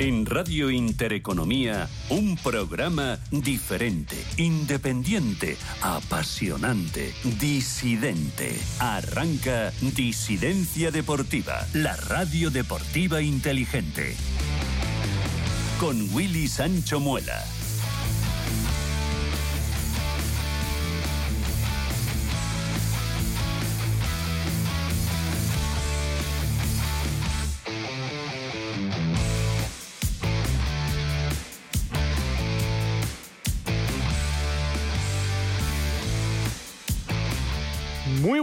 En Radio Intereconomía, un programa diferente, independiente, apasionante, disidente. Arranca Disidencia Deportiva, la radio deportiva inteligente. Con Willy Sancho Muela.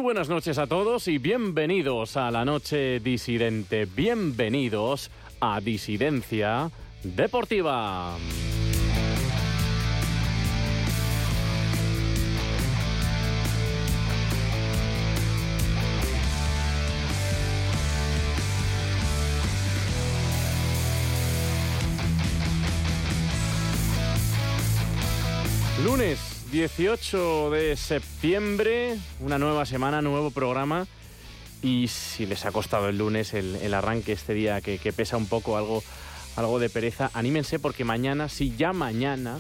Buenas noches a todos y bienvenidos a la noche disidente. Bienvenidos a Disidencia Deportiva. Lunes 18 de septiembre, una nueva semana, nuevo programa. Y si les ha costado el lunes el, arranque este día que, pesa un poco, algo, algo de pereza, anímense porque mañana, sí, ya mañana,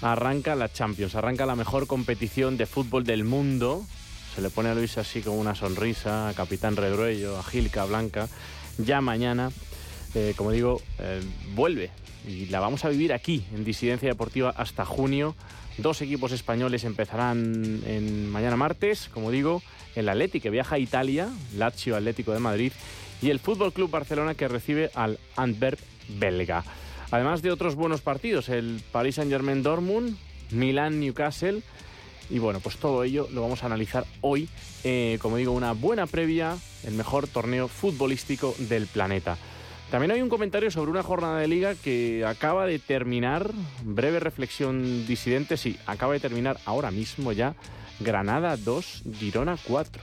arranca la Champions, arranca la mejor competición de fútbol del mundo. Se le pone a Luis así con una sonrisa, a Capitán Redruello, a Gilca Blanca. Ya mañana, eh, como digo, eh, vuelve y la vamos a vivir aquí, en Disidencia Deportiva, hasta junio. Dos equipos españoles empezarán mañana martes, como digo, el Atleti que viaja a Italia, Lazio Atlético de Madrid, y el Fútbol Club Barcelona que recibe al Antwerp belga. Además de otros buenos partidos, el Paris Saint-Germain Dortmund, Milán Newcastle, y bueno, pues todo ello lo vamos a analizar hoy, eh, como digo, una buena previa, el mejor torneo futbolístico del planeta. También hay un comentario sobre una jornada de liga que acaba de terminar, breve reflexión disidente, sí, acaba de terminar ahora mismo ya, Granada 2, Girona 4.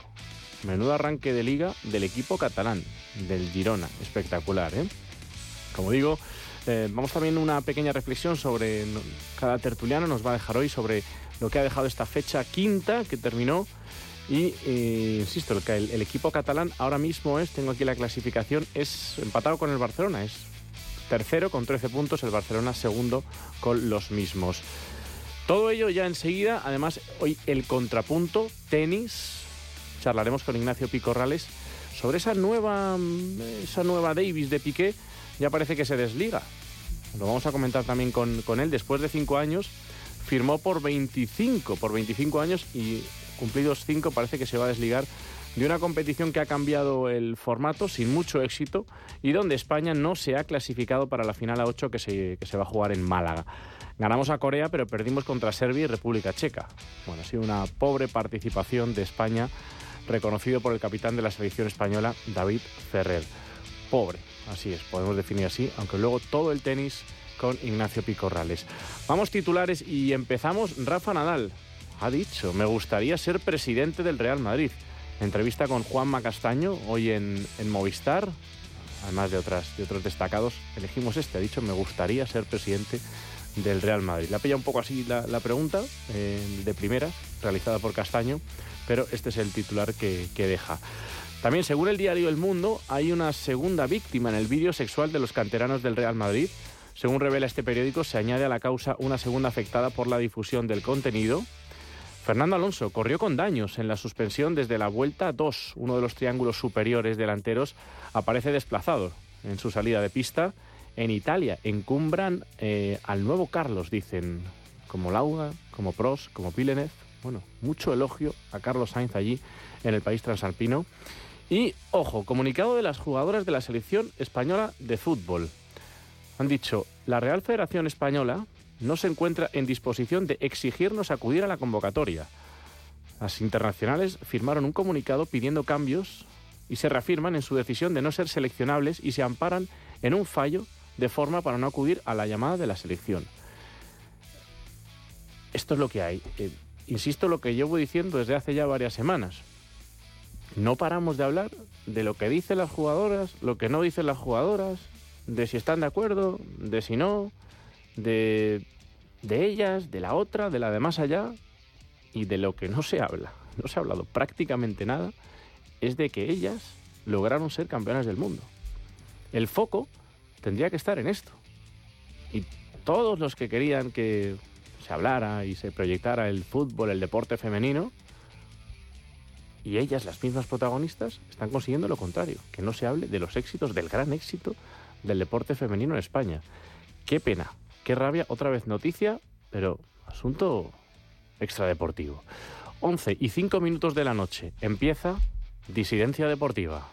Menudo arranque de liga del equipo catalán, del Girona, espectacular, ¿eh? Como digo, eh, vamos también una pequeña reflexión sobre, cada tertuliano nos va a dejar hoy sobre lo que ha dejado esta fecha quinta que terminó y eh, insisto, el, el, equipo catalán ahora mismo es, tengo aquí la clasificación, es empatado con el Barcelona, es tercero con 13 puntos, el Barcelona segundo con los mismos. Todo ello ya enseguida, además hoy el contrapunto, tenis, charlaremos con Ignacio Picorrales sobre esa nueva, esa nueva Davis de Piqué, ya parece que se desliga. Lo vamos a comentar también con, con él, después de cinco años, firmó por 25, por 25 años y cumplidos cinco, parece que se va a desligar de una competición que ha cambiado el formato sin mucho éxito y donde España no se ha clasificado para la final a 8 que se, que se va a jugar en Málaga. Ganamos a Corea, pero perdimos contra Serbia y República Checa. Bueno, ha sido una pobre participación de España, reconocido por el capitán de la selección española, David Ferrer. Pobre, así es, podemos definir así, aunque luego todo el tenis con Ignacio Picorrales. Vamos titulares y empezamos. Rafa Nadal, ha dicho, me gustaría ser presidente del Real Madrid. Entrevista con Juanma Castaño, hoy en, Movistar, además de, otras, de otros destacados, elegimos este, ha dicho, me gustaría ser presidente del Real Madrid. La pilla un poco así la, la pregunta, eh, de primera, realizada por Castaño, pero este es el titular que, que deja. También, según el diario El Mundo, hay una segunda víctima en el vídeo sexual de los canteranos del Real Madrid. Según revela este periódico, se añade a la causa una segunda afectada por la difusión del contenido, Fernando Alonso corrió con daños en la suspensión desde la vuelta 2. Uno de los triángulos superiores delanteros aparece desplazado en su salida de pista. En Italia encumbran eh, al nuevo Carlos, dicen, como Lauda, como Prost, como Villeneuve. Bueno, mucho elogio a Carlos Sainz allí en el país transalpino. Y, ojo, comunicado de las jugadoras de la selección española de fútbol. Han dicho, la Real Federación Española no se encuentra en disposición de exigirnos acudir a la convocatoria. Las internacionales firmaron un comunicado pidiendo cambios y se reafirman en su decisión de no ser seleccionables y se amparan en un fallo de forma para no acudir a la llamada de la selección. Esto es lo que hay. Eh, insisto lo que llevo diciendo desde hace ya varias semanas. No paramos de hablar de lo que dicen las jugadoras, lo que no dicen las jugadoras, de si están de acuerdo, de si no, de, de ellas, de la otra, de la de más allá, y de lo que no se habla, no se ha hablado prácticamente nada, es de que ellas lograron ser campeonas del mundo. El foco tendría que estar en esto, y todos los que querían que se hablara y se proyectara el fútbol, el deporte femenino, y ellas, las mismas protagonistas, están consiguiendo lo contrario, que no se hable de los éxitos, del gran éxito del deporte femenino en España. Qué pena, qué rabia, otra vez noticia, pero asunto extradeportivo. 11 y 5 minutos de la noche empieza Disidencia Deportiva.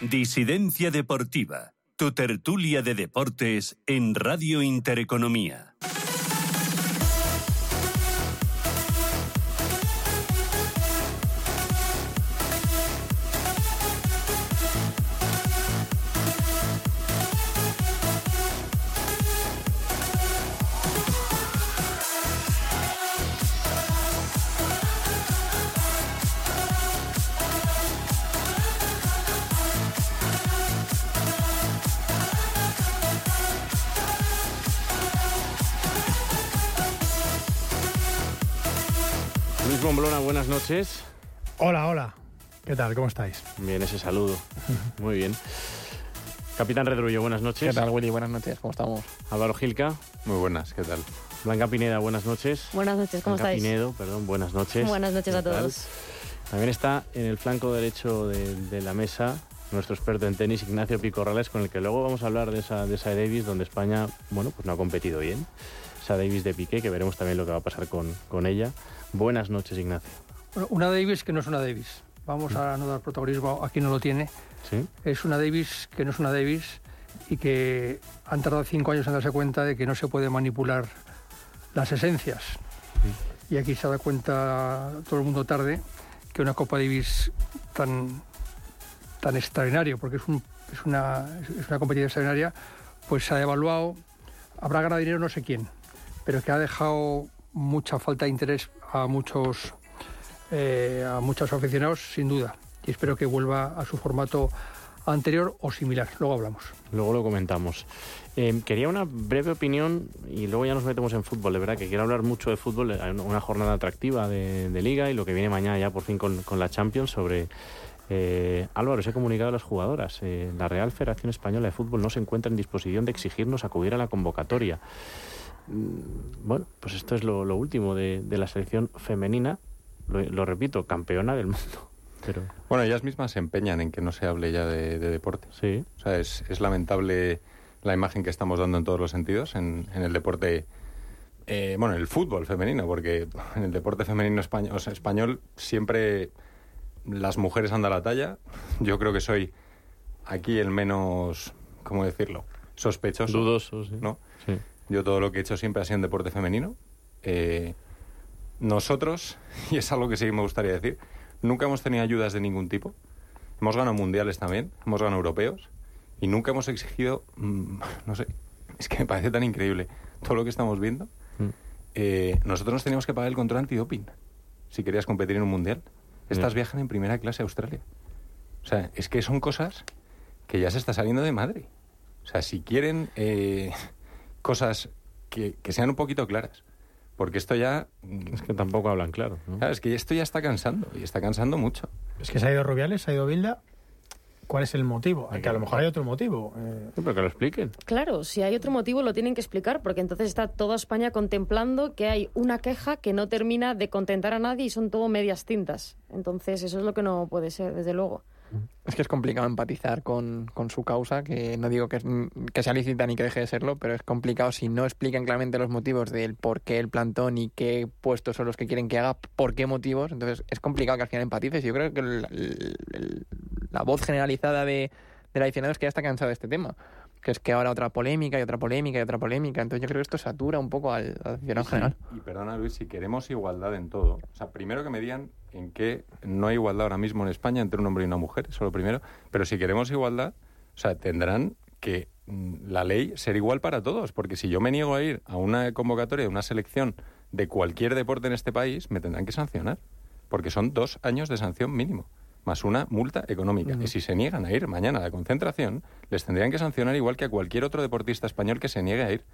Disidencia Deportiva, tu tertulia de deportes en Radio Intereconomía. Hola, hola. ¿Qué tal? ¿Cómo estáis? Bien, ese saludo. Muy bien. Capitán Redrullo, buenas noches. ¿Qué tal, Willy? Buenas noches, ¿cómo estamos? Álvaro Gilca. Muy buenas, ¿qué tal? Blanca Pineda, buenas noches. Buenas noches, ¿cómo Blanca estáis? Pinedo, perdón, buenas noches. Buenas noches ¿Qué a tal? todos. También está en el flanco derecho de, de la mesa nuestro experto en tenis, Ignacio Picorrales, con el que luego vamos a hablar de esa, de esa Davis, donde España, bueno, pues no ha competido bien. Esa Davis de Piqué, que veremos también lo que va a pasar con, con ella. Buenas noches, Ignacio. Bueno, una Davis que no es una Davis. Vamos a no dar protagonismo a quien no lo tiene. ¿Sí? Es una Davis que no es una Davis y que han tardado cinco años en darse cuenta de que no se puede manipular las esencias. Y aquí se da cuenta todo el mundo tarde que una Copa Davis tan, tan extraordinaria, porque es, un- es una, es una competición extraordinaria, pues se ha devaluado. Habrá ganado dinero no sé quién, pero que ha dejado mucha falta de interés a muchos, eh, a muchos aficionados, sin duda. Y espero que vuelva a su formato anterior o similar. Luego hablamos. Luego lo comentamos. Eh, quería una breve opinión y luego ya nos metemos en fútbol. De verdad que quiero hablar mucho de fútbol. Una- jornada atractiva de, liga y lo que viene mañana ya por fin con, la Champions sobre... eh, Álvaro, se ha comunicado a las jugadoras. la Real Federación Española de Fútbol no se encuentra en disposición de exigirnos acudir a la convocatoria. Mm, Bueno, pues esto es lo, último de la selección femenina. Lo, lo repito, campeona del mundo. Pero Bueno, ellas mismas se empeñan en que no se hable ya de, de deporte. sí, O sea, es, es lamentable la imagen que estamos dando en todos los sentidos en, en el deporte, eh, bueno, en el fútbol femenino, porque en el deporte femenino español, o sea, español siempre las mujeres andan a la talla. Yo creo que soy aquí el menos, ¿cómo decirlo? Sospechoso. dudoso. Sí. ¿no? Sí. Yo todo lo que he hecho siempre ha sido en deporte femenino. Eh, nosotros, y es algo que sí me gustaría decir, nunca hemos tenido ayudas de ningún tipo. Hemos ganado mundiales también, hemos ganado europeos y nunca hemos exigido, mm, no sé, es que me parece tan increíble todo lo que estamos viendo. Mm. Eh, nosotros nos teníamos que pagar el control antidoping si querías competir en un mundial. Estas Ya. viajan en primera clase a Australia. O sea, es que son cosas que ya se está saliendo de madre. O sea, si quieren eh, cosas que, que sean un poquito claras. Porque esto ya... Es que tampoco hablan claro. ¿no? Claro, es que esto ya está cansando. Y está cansando mucho. Es que se ha ido Rubiales, se ha ido Bilda. ¿Cuál es el motivo? Que a lo mejor hay otro motivo. Eh, Sí, pero que lo expliquen. Claro, si hay otro motivo lo tienen que explicar, porque entonces está toda España contemplando que hay una queja que no termina de contentar a nadie y son todo medias tintas. Entonces eso es lo que no puede ser, desde luego. Es que es complicado empatizar con, con su causa, que no digo que, que sea lícita ni que deje de serlo, pero es complicado si no explican claramente los motivos del por qué el plantón y qué puestos son los que quieren que haga, por qué motivos. Entonces es complicado que al final empatices. Yo creo que la voz generalizada de, del aficionado es que ya está cansado de este tema. Que es que ahora otra polémica y otra polémica y otra polémica. Entonces yo creo que esto satura un poco al, al aficionado en general. Y perdona, Luis, si queremos igualdad en todo. O sea, primero que me digan en que no hay igualdad ahora mismo en España entre un hombre y una mujer. Eso lo primero. Pero si queremos igualdad, o sea, tendrán que mm, la ley ser igual para todos. Porque si yo me niego a ir a una convocatoria de una selección de cualquier deporte en este país, me tendrán que sancionar. Porque son dos años de sanción mínimo, más una multa económica. Y si se niegan a ir mañana a la concentración, les tendrían que sancionar igual que a cualquier otro deportista español que se niegue a ir.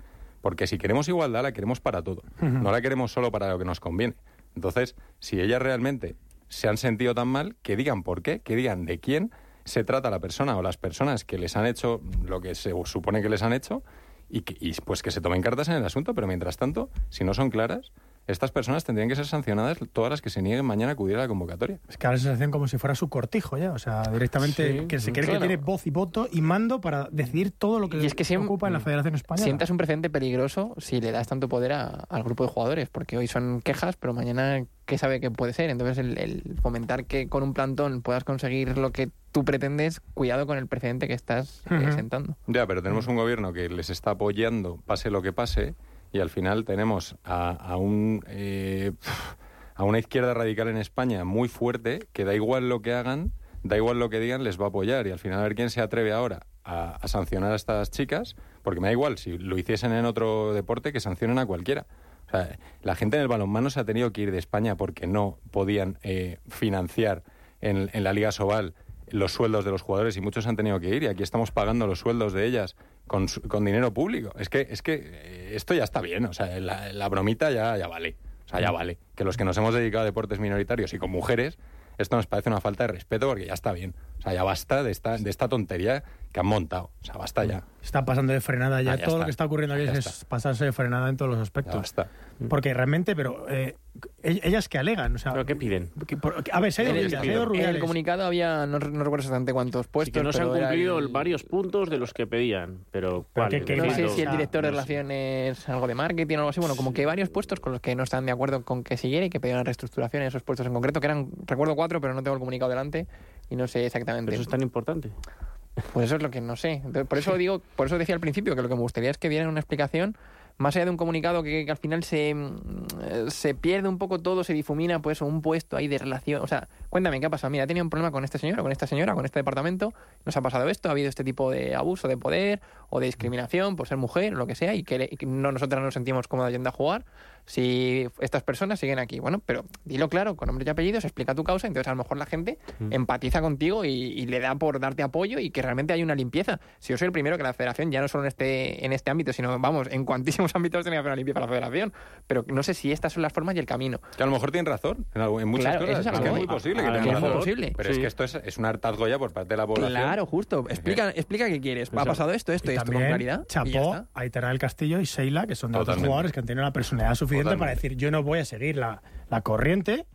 Porque si queremos igualdad, la queremos para todo. No la queremos solo para lo que nos conviene. Entonces, si ellas realmente se han sentido tan mal, que digan por qué, que digan de quién se trata la persona o las personas que les han hecho lo que se supone que les han hecho y, que, y pues que se tomen cartas en el asunto, pero mientras tanto, si no son claras, estas personas tendrían que ser sancionadas todas las que se nieguen mañana a acudir a la convocatoria. Es que ahora la sensación como si fuera su cortijo ya, o sea, directamente Sí, que se cree claro. que tiene voz y voto y mando para decidir todo lo que Y es que siem- ocupa en la Federación Española. Sientas un precedente peligroso si le das tanto poder a- al grupo de jugadores, porque hoy son quejas, pero mañana, ¿qué sabe que puede ser? Entonces, el, el fomentar que con un plantón puedas conseguir lo que tú pretendes, cuidado con el precedente que estás eh, Ujú. sentando. Ya, pero tenemos un gobierno que les está apoyando, pase lo que pase, y al final tenemos a, a un, eh, a una izquierda radical en España muy fuerte que da igual lo que hagan, da igual lo que digan, les va a apoyar. Y al final a ver quién se atreve ahora a, a sancionar a estas chicas, porque me da igual, si lo hiciesen en otro deporte, que sancionen a cualquiera. O sea, la gente en el balonmano se ha tenido que ir de España porque no podían eh, financiar en, en la Liga Sobal los sueldos de los jugadores y muchos han tenido que ir y aquí estamos pagando los sueldos de ellas con, con dinero público. Es que, es que eh, esto ya está bien, o sea, la, la bromita ya, ya vale. O sea, ya vale. Que los que nos hemos dedicado a deportes minoritarios y con mujeres, esto nos parece una falta de respeto porque ya está bien. O sea, ya basta de esta, de esta tontería que han montado. O sea, basta ya. Está pasando de frenada ya. Ah, ya Todo lo que está ocurriendo aquí es está. pasarse de frenada en todos los Ya aspectos. basta. Porque realmente, pero eh, ell- ellas que alegan, o sea, ¿Pero qué piden? que por- a ver, se ha ido En el, Vilda, se ha ido en el Rubiales. comunicado había, no, no recuerdo exactamente cuántos Sí puestos. que no se han pero cumplido el- varios puntos de los que pedían, pero ¿cuál? que- que No sé si el director de no sé. relaciones, algo de marketing o algo así, bueno, como que varios puestos con los que no están de acuerdo con que siguiera y que pedían reestructuración en esos puestos en concreto, que eran, recuerdo cuatro, pero no tengo el comunicado delante y no sé exactamente. Pero eso es tan importante. Pues eso es lo que no sé. Por eso digo, por eso decía al principio que lo que me gustaría es que dieran una explicación más allá de un comunicado que, al final se, mm, eh, se pierde un poco todo, se difumina pues un puesto ahí de relación. O sea, cuéntame, ¿qué ha pasado? Mira, he tenido un problema con este señor o con esta señora, con este departamento, nos ha pasado esto, ha habido este tipo de abuso de poder o de discriminación por ser mujer o lo que sea y que, le- y no, nosotras no nos sentimos cómodas yendo a jugar si estas personas siguen aquí. Bueno, pero dilo claro, con nombre y apellidos, explica tu causa, entonces a lo mejor la gente empatiza contigo y, y le da por darte apoyo y que realmente hay una limpieza. Si yo soy el primero que la federación, ya no solo en este, en este ámbito, sino vamos, en cuantísimos ámbitos tiene que hacer una limpieza la federación, pero no sé si estas son las formas y el camino. Que a lo mejor tienen razón en, algo- en muchas Claro, eso cosas. es a lo que que es muy posible que A lo tengan razón. posible. Pero Sí. es que esto es, es un hartazgo ya por parte de la población. Claro, justo. Explica, explica qué quieres. Ha Eso. pasado esto, esto y Y esto con claridad. chapó Aitana del Castillo y Sheila, que son dos jugadores que han tenido la personalidad suficiente para Totalmente. decir yo no voy a seguir la, la corriente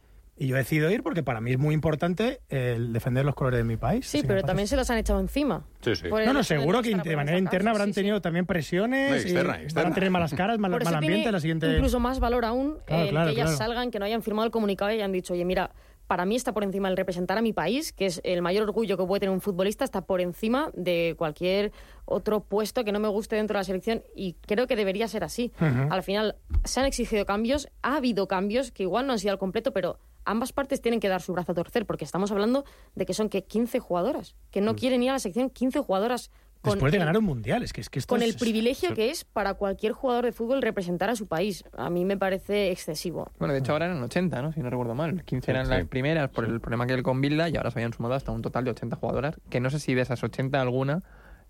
y yo decido ir porque para mí es muy importante el defender los colores de mi país. Sí, pero también se los han echado encima. Sí, sí. No, no, seguro que de manera interna habrán sí, sí. tenido también presiones No, y externa, van externa. a tener malas caras, mal, mal ambiente tiene la siguiente... incluso más valor aún Claro, el claro, que ellas claro. salgan, que no hayan firmado el comunicado y hayan dicho, oye, mira, para mí está por encima el representar a mi país, que es el mayor orgullo que puede tener un futbolista, está por encima de cualquier otro puesto que no me guste dentro de la selección y creo que debería ser así. Al final se han exigido cambios, ha habido cambios que igual no han sido al completo, pero ambas partes tienen que dar su brazo a torcer porque estamos hablando de que son que 15 jugadoras, que no quieren ir a la sección 15 jugadoras con Después de el- ganar un mundial, es que, es que esto con el es- privilegio que es para cualquier jugador de fútbol representar a su país. A mí me parece excesivo. Bueno, de hecho ahora eran 80, ¿no? Si no recuerdo mal. 15 Sí, eran sí. las primeras por el problema que hay con Bilda y ahora se habían sumado hasta un total de 80 jugadoras. Que no sé si de esas 80 alguna,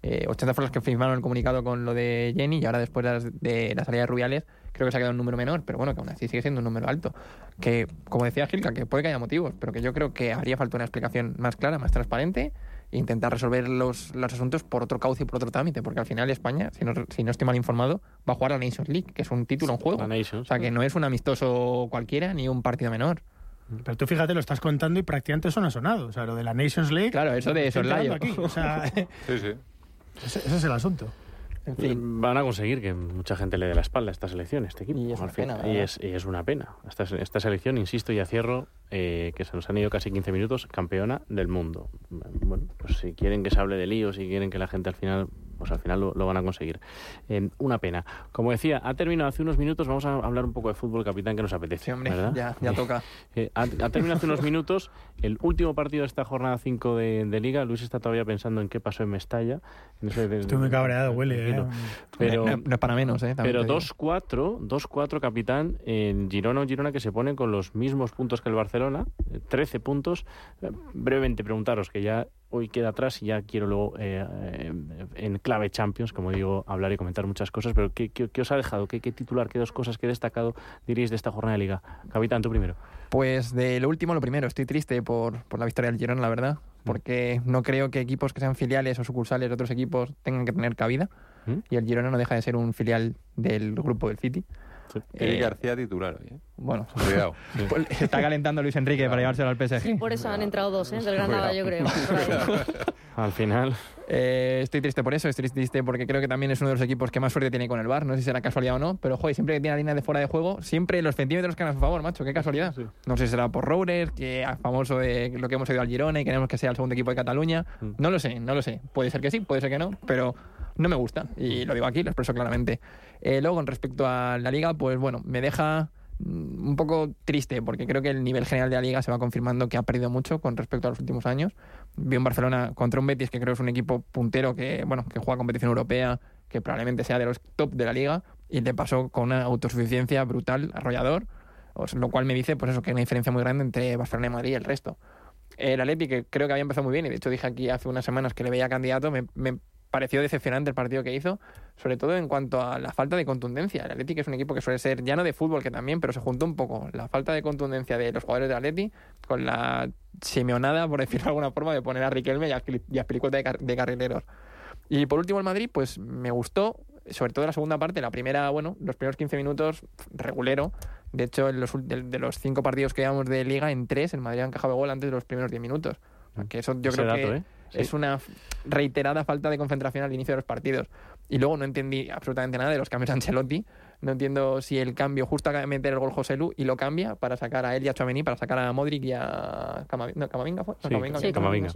eh, 80 fueron las que firmaron el comunicado con lo de Jenny y ahora después de, las- de la salida de Rubiales creo que se ha quedado un número menor, pero bueno, que aún así sigue siendo un número alto. Que, como decía Gilka, que puede que haya motivos, pero que yo creo que haría falta una explicación más clara, más transparente intentar resolver los, los asuntos por otro cauce y por otro trámite, porque al final España, si no, si no estoy mal informado, va a jugar a la Nations League, que es un título en juego. O sea, que no es un amistoso cualquiera ni un partido menor. Pero tú fíjate, lo estás contando y prácticamente eso no ha sonado. O sea, lo de la Nations League... Claro, eso de soslayo. O sea, Sí, sí. ese, ese es el asunto. En fin. Van a conseguir que mucha gente le dé la espalda a esta selección, a este equipo. Y es una pena, y, es, y es una pena. Esta, esta selección, insisto y a cierro, eh, que se nos han ido casi 15 minutos, campeona del mundo. Bueno, pues si quieren que se hable de líos, si quieren que la gente al final, pues al final lo, lo van a conseguir. Eh, una pena. Como decía, ha terminado hace unos minutos, vamos a hablar un poco de fútbol, capitán, que nos apetece. Sí, hombre, ¿verdad? ya, ya toca. Eh, ha, ha terminado hace unos minutos el último partido de esta jornada 5 de, de Liga. Luis está todavía pensando en qué pasó en Mestalla. En ese- Estoy muy cabreado, Willy. ¿eh? Pero, no, no es para menos, ¿eh? También pero te digo. 2-4, 2-4 capitán en Girona, un Girona que se pone con los mismos puntos que el Barcelona, eh, 13 puntos. Eh, brevemente preguntaros, que ya hoy queda atrás y ya quiero luego, eh, en clave Champions, como digo, hablar y comentar muchas cosas. Pero ¿qué, qué- qué os ha dejado? ¿Qué, ¿Qué titular, qué dos cosas que he destacado diríais de esta jornada de Liga? Capitán, tú primero. Pues de lo último, lo primero, estoy triste por, por la victoria del Girona, la verdad, porque no creo que equipos que sean filiales o sucursales de otros equipos tengan que tener cabida, ¿Mm? y el Girona no deja de ser un filial del grupo del City. Eric Eh, García titular hoy, ¿eh? Bueno, Cuidado. pues está calentando Luis Enrique para llevárselo al PSG. Por eso han entrado dos, ¿eh? Del Granada, yo creo. Al final, Eh, estoy triste por eso, estoy triste porque creo que también es uno de los equipos que más suerte tiene con el bar. No sé si será casualidad o no, pero joder, siempre que tiene línea de fuera de juego, siempre los centímetros que a su favor, macho, qué casualidad. Sí. No sé si será por Roures, que es famoso de lo que hemos oído al Girona y queremos que sea el segundo equipo de Cataluña. Mm. No lo sé, no lo sé. Puede ser que sí, puede ser que no, pero no me gusta. Y lo digo aquí, lo expreso claramente. Eh, luego, con respecto a la liga, pues bueno, me deja mm, un poco triste porque creo que el nivel general de la liga se va confirmando que ha perdido mucho con respecto a los últimos años. Vi un Barcelona contra un Betis que creo es un equipo puntero que bueno que juega competición europea, que probablemente sea de los top de la liga y le pasó con una autosuficiencia brutal, arrollador, lo cual me dice pues eso que hay una diferencia muy grande entre Barcelona y Madrid y el resto. El Atleti, que creo que había empezado muy bien, y de hecho dije aquí hace unas semanas que le veía candidato, me, me pareció decepcionante el partido que hizo, sobre todo en cuanto a la falta de contundencia. El Atleti que es un equipo que suele ser llano de fútbol, que también, pero se juntó un poco la falta de contundencia de los jugadores del Atleti con la simeonada, por decirlo de alguna forma, de poner a Riquelme y a, y a de, car- de carrileros. Y por último el Madrid, pues me gustó, sobre todo la segunda parte, la primera, bueno, los primeros 15 minutos, regulero. De hecho, en los, de, de los cinco partidos que llevamos de liga, en tres el Madrid ha encajado gol antes de los primeros 10 minutos. Sea, que eso yo ese creo dato, que ¿eh? Sí. es una reiterada falta de concentración al inicio de los partidos. Y luego no entendí absolutamente nada de los cambios de Ancelotti. No entiendo si el cambio justo acaba de meter el gol José Lu y lo cambia para sacar a él y a Chouameni, para sacar a Modric y a Camavinga. No, ¿Camavinga fue? No, Sí, Camavinga, Sí. Camavinga.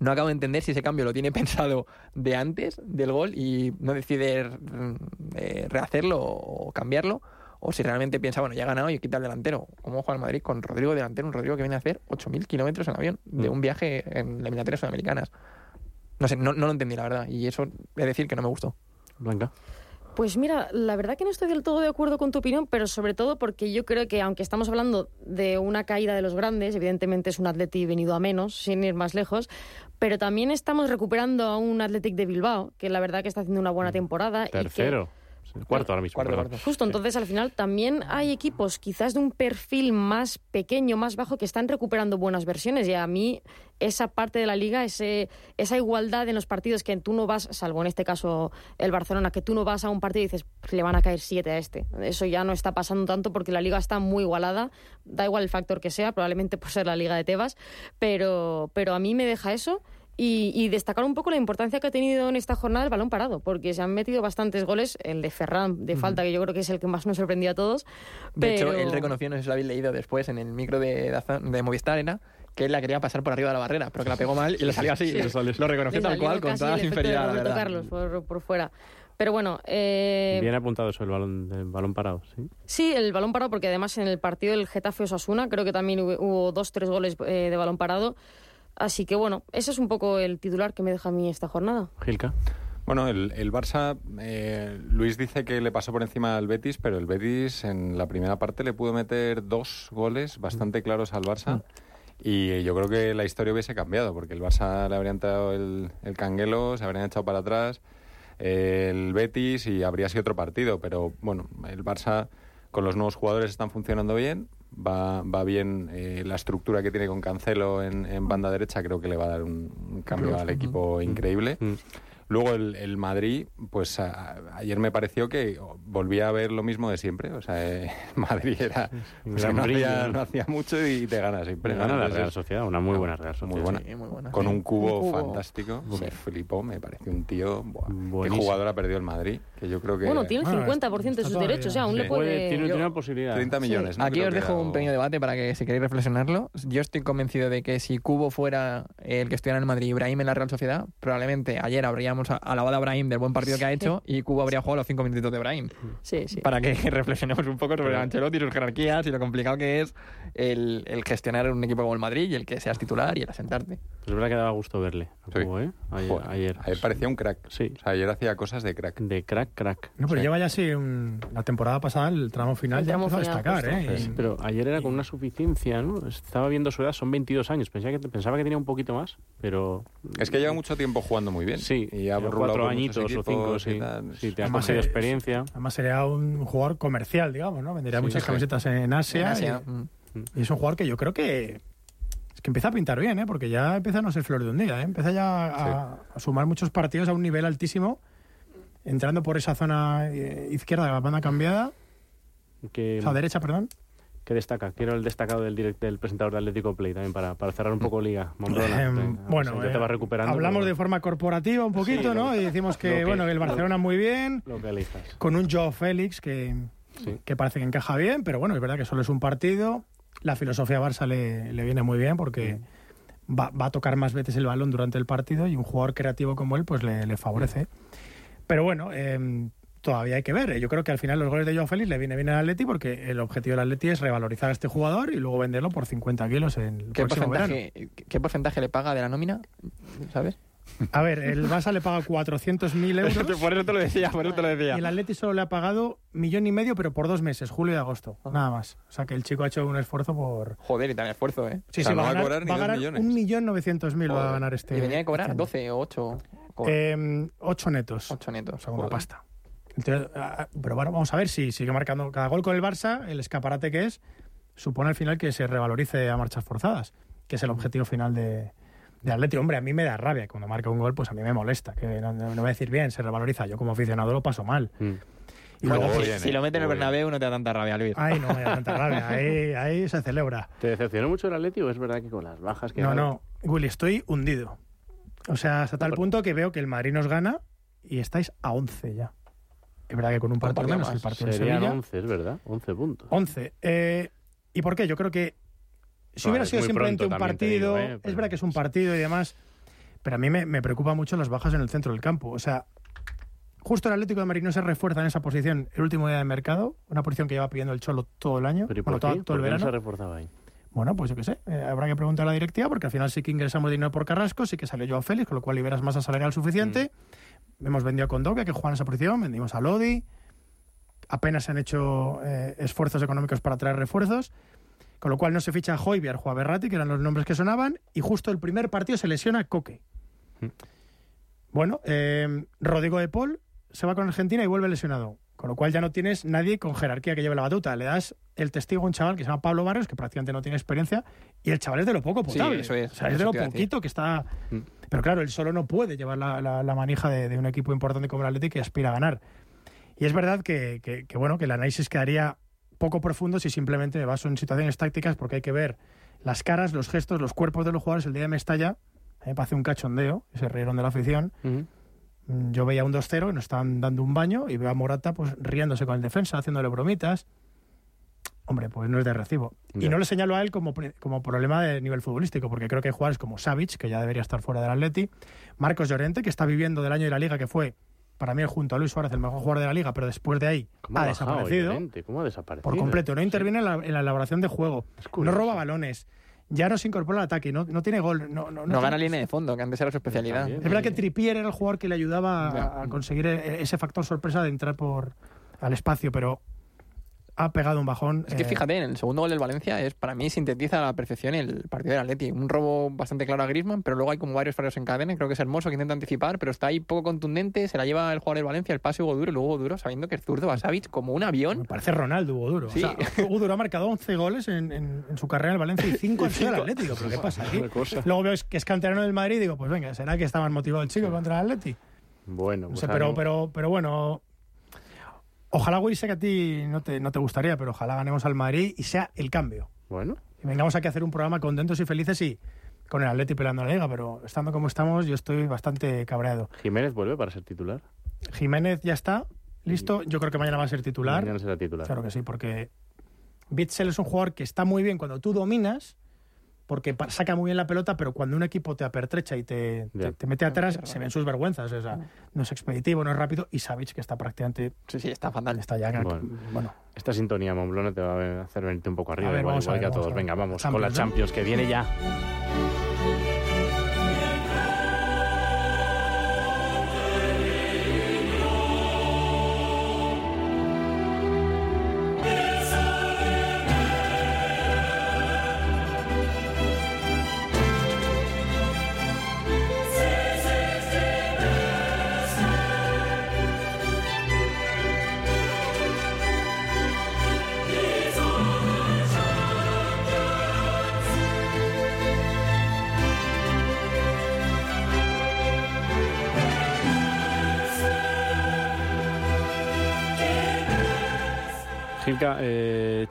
No acabo de entender si ese cambio lo tiene pensado de antes del gol y no decide mm, eh, rehacerlo o cambiarlo, o si realmente piensa, bueno, ya ha ganado y quita el delantero. ¿Cómo juega el Madrid con Rodrigo delantero? Un Rodrigo que viene a hacer 8.000 kilómetros en avión de Mm. un viaje en eliminatorias sudamericanas. No sé, no, no lo entendí, la verdad, y eso es decir que no me gustó. Blanca. Pues mira, la verdad que no estoy del todo de acuerdo con tu opinión, pero sobre todo porque yo creo que aunque estamos hablando de una caída de los grandes, evidentemente es un Atleti venido a menos, sin ir más lejos, pero también estamos recuperando a un Athletic de Bilbao, que la verdad que está haciendo una buena temporada. y que- Sí, Cuarto ahora mismo. Cuarto, perdón. cuarto. Justo, entonces al final también hay equipos quizás de un perfil más pequeño, más bajo, que están recuperando buenas versiones. Y a mí esa parte de la liga, ese, esa igualdad en los partidos que tú no vas, salvo en este caso el Barcelona, que tú no vas a un partido y dices, le van a caer siete a este. Eso ya no está pasando tanto porque la liga está muy igualada. Da igual el factor que sea, probablemente por ser la liga de Tebas, pero, pero a mí me deja eso. Y, y destacar un poco la importancia que ha tenido en esta jornada el balón parado, porque se han metido bastantes goles, el de Ferran de falta, que yo creo que es el que más nos sorprendió a todos. De pero- hecho, él reconoció, no sé si lo habéis leído después en el micro de, de Movistar, era que él la quería pasar por arriba de la barrera, pero que la pegó mal y le salió así. Sí, le salió. Lo reconoció tal cual, con casi toda de sinceridad, la verdad. Carlos por, por fuera. Pero bueno, eh, Bien apuntado eso, el balón, el balón parado. ¿sí? sí, el balón parado, porque además en el partido del Getafe Osasuna creo que también hubo, hubo dos, tres goles eh, de balón parado. Así que bueno, ese es un poco el titular que me deja a mí esta jornada. Gilca. Bueno, el, el Barça, eh, Luis dice que le pasó por encima al Betis, pero el Betis en la primera parte le pudo meter dos goles bastante claros al Barça. Y yo creo que la historia hubiese cambiado, porque el Barça le habría entrado el, el canguelo, se habrían echado para atrás eh, el Betis y habría sido otro partido. Pero bueno, el Barça con los nuevos jugadores están funcionando bien, va, va bien eh, la estructura que tiene con Cancelo en, en banda derecha, creo que le va a dar un, un cambio al equipo increíble. Mm. Luego el, el Madrid, pues a- ayer me pareció que volvía a ver lo mismo de siempre. O sea, eh, Madrid era, o sea, no, hacía, ¿no? no hacía mucho y te gana siempre. Gana la Real Sociedad, una muy buena Real Sociedad. muy buena. Sí, muy buena. Con un cubo, Un cubo. fantástico. Sí. Me flipó, me pareció un tío. buah, ¿Qué Buenísimo. jugador ha perdido el Madrid? Que yo creo que. Bueno, tiene el Bueno, 50% de sus derechos, o sea, aún Sí. le puede... tiene, una posibilidad. 30 millones. ¿no? Aquí Creo os dejo un pequeño debate para que si queréis reflexionarlo. Yo estoy convencido de que si Cubo fuera el que estuviera en el Madrid y Ibrahim en la Real Sociedad, probablemente ayer habría hubiéramos alabado a Brahim del buen partido que ha hecho y Cuba habría jugado los cinco minutitos de Brahim. Sí, sí. Para que reflexionemos un poco sobre Ancelotti y sus jerarquías y lo complicado que es el, el gestionar un equipo como el Madrid y el que seas titular y el asentarte. Es verdad que daba gusto verle. a Sí. Cubo, ¿eh? Ayer. Joder, ayer. ayer parecía un crack. Sí. O sea, ayer hacía cosas de crack. De crack, crack. No, pero Sí. lleva ya así un- la temporada pasada, el tramo final, El ya empezó a final, destacar, justo. ¿eh? Sí, pero ayer era con una suficiencia, ¿no? Estaba viendo su edad, son 22 años. Pensaba que, pensaba que tenía un poquito más, pero... Es que lleva mucho tiempo jugando muy bien. Sí, y ha rulado cuatro añitos o cinco, sí. tal. Sí, te Además, es- experiencia. Además sería un jugador comercial, digamos, ¿no? Vendería Sí, muchas sí. camisetas en Asia. En Asia, y- mm. Y, es un jugador que yo creo que es que empieza a pintar bien, ¿eh? Porque ya empieza a no ser flor de un día, ¿eh? Empieza ya a, a sumar muchos partidos a un nivel altísimo, entrando por esa zona eh, izquierda de la banda cambiada, Que, o sea, derecha, perdón. Que destaca. Quiero el destacado del, direct, del presentador de Atlético Play también para, para cerrar un poco liga. Mambrona, Em, bueno, te eh, vas recuperando. hablamos pero de forma corporativa un poquito, Sí, ¿no? Y decimos que, que- bueno, el lo- Barcelona muy bien, Lo que elijas. con un Joe Félix que, Sí. que parece que encaja bien, pero bueno, es verdad que solo es un partido. La filosofía Barça le, le viene muy bien porque va, va a tocar más veces el balón durante el partido y un jugador creativo como él pues le, le favorece. Pero bueno, eh, todavía hay que ver. Yo creo que al final los goles de Joao Félix le viene bien al Atleti porque el objetivo del Atleti es revalorizar a este jugador y luego venderlo por 50 kilos en el ¿Qué próximo verano. ¿Qué porcentaje le paga de la nómina? ¿Sabes? A ver, el Barça le paga 400.000 euros por eso te lo decía, por eso te lo y decía. el Atleti solo le ha pagado millón y medio, pero por dos meses, julio y agosto, Ah. nada más. O sea que el chico ha hecho un esfuerzo por... Joder, y también esfuerzo, ¿eh? Sí, O sea, sí, no va a va a cobrar ni va a dos ganar millones. un millón novecientos mil va a ganar este. Y venía de este cobrar año. 12 o 8. Eh, ocho netos. 8 netos. O sea, una pasta. Entonces, ah, pero bueno, vamos a ver si sigue marcando cada gol con el Barça, el escaparate que es, supone al final que se revalorice a marchas forzadas, que es el objetivo final de, de Atleti. Hombre, a mí me da rabia. Cuando marca un gol, pues a mí me molesta. Que no, no- no voy a decir bien, se revaloriza. Yo como aficionado lo paso mal. Mm. Y Si lo mete en el. Bernabéu no te da tanta rabia, Luis. ay, no me da tanta rabia. Ahí, ahí se celebra. ¿Te decepcionó mucho el Atleti o es verdad que con las bajas que No, hay- no, Willy, estoy hundido. O sea, hasta tal punto que veo que el Madrid nos gana y estáis a 11 ya. Es verdad que con un partido partido menos, más. el partido de Serían Sevilla. 11, es verdad. 11 puntos. 11. Eh, ¿Y por qué? Yo creo que si No, hubiera sido simplemente pronto un partido, digo, ¿eh? es verdad que es un partido y demás, pero a mí me, me preocupa mucho las bajas en el centro del campo. O sea, justo el Atlético de Madrid no se refuerza en esa posición el último día de mercado, una posición que lleva pidiendo el Cholo todo el año, ¿Pero y bueno, por todo, qué? todo el ¿Por qué no se reforzaba ahí? Bueno, pues yo qué sé, eh, habrá que preguntar a la directiva porque al final sí que ingresamos dinero por Carrasco, sí que salió Joao Félix, con lo cual liberas masa salarial suficiente. Hemos vendido a Condovia, que juega en esa posición, vendimos a Lodi. Apenas se han hecho eh, esfuerzos económicos para traer refuerzos. Con lo cual no se ficha a Hoybier o a Berratti, que eran los nombres que sonaban, y justo el primer partido se lesiona a Coque. Bueno, eh, Rodrigo de Paul se va con Argentina y vuelve lesionado. Con lo cual ya no tienes nadie con jerarquía que lleve la batuta. Le das el testigo a un chaval que se llama Pablo Barrios, que prácticamente no tiene experiencia, y el chaval es de lo poco Sí, potable. eso es, O sea, es de lo poquito que está. Mm. Pero claro, él solo no puede llevar la, la- la manija de, de un equipo importante como el Atlético que aspira a ganar. Y es verdad que, que- que, bueno, que el análisis quedaría poco profundo si simplemente me baso en situaciones tácticas, porque hay que ver las caras, los gestos, los cuerpos de los jugadores. El día de Mestalla, me parece un cachondeo, y se rieron de la afición. Yo veía un 2-0 que nos estaban dando un baño y veo a Morata pues riéndose con el defensa, haciéndole bromitas. Hombre, pues no es de recibo. Y no le señalo a él como, como problema de nivel futbolístico, porque creo que hay jugadores como Savic, que ya debería estar fuera del Atleti, Marcos Llorente, que está viviendo del año de la Liga, que fue, para mí, junto a Luis Suárez, el mejor jugador de la Liga, pero después de ahí ¿Cómo ha desaparecido? ¿Cómo ha desaparecido? por completo. No interviene en la, en la elaboración de juego, no roba balones, ya no se incorpora al ataque, no, no tiene gol. No, no, No, no gana tiene- línea de fondo, que antes era su especialidad. También. es verdad que Trippier era el jugador que le ayudaba Ya. a, a conseguir e- ese factor sorpresa de entrar por al espacio, pero ha pegado un bajón. Es que eh, fíjate, en el segundo gol del Valencia es para mí sintetiza a la perfección el partido del Atleti. Un robo bastante claro a Griezmann, pero luego hay como varios fallos en cadena. Creo que es hermoso que intenta anticipar, pero está ahí poco contundente. Se la lleva el jugador del Valencia, el pase Hugo Duro, y luego Hugo Duro, sabiendo que es zurdo Basavic como un Me avión. parece Ronaldo Hugo Duro. Sí. O sea, Hugo Duro ha marcado 11 goles en, en- en su carrera en el Valencia y 5 han sido del Atlético. ¿Pero qué pasa aquí? Luego veo que es canterano del Madrid y digo, pues venga, ¿será que está más motivado el chico contra el Atleti? Bueno, No pues sé, pero, pero, pero bueno, ojalá, Willy, sé que a ti no te, no te gustaría, pero ojalá ganemos al Madrid y sea el cambio. Bueno, Y vengamos aquí a hacer un programa contentos y felices y con el Atleti peleando la liga, pero estando como estamos, yo estoy bastante cabreado. Jiménez vuelve para ser titular. Jiménez ya está, listo. Yo creo que mañana va a ser titular. Mañana será titular. Claro que sí, porque Bitzel es un jugador que está muy bien cuando tú dominas, porque saca muy bien la pelota, pero cuando un equipo te apertrecha y te, te- te mete atrás, se ven sus vergüenzas. O sea, no es expeditivo, no es rápido, y Savic, que está prácticamente, Sí, sí, está fatal. está ya, Bueno. bueno, Esta sintonía, Momblona, te va a hacer venirte un poco arriba, A ver, igual, vamos a igual ver, que a todos. a. Venga, vamos con Champions, la ¿no? Champions, que viene ya.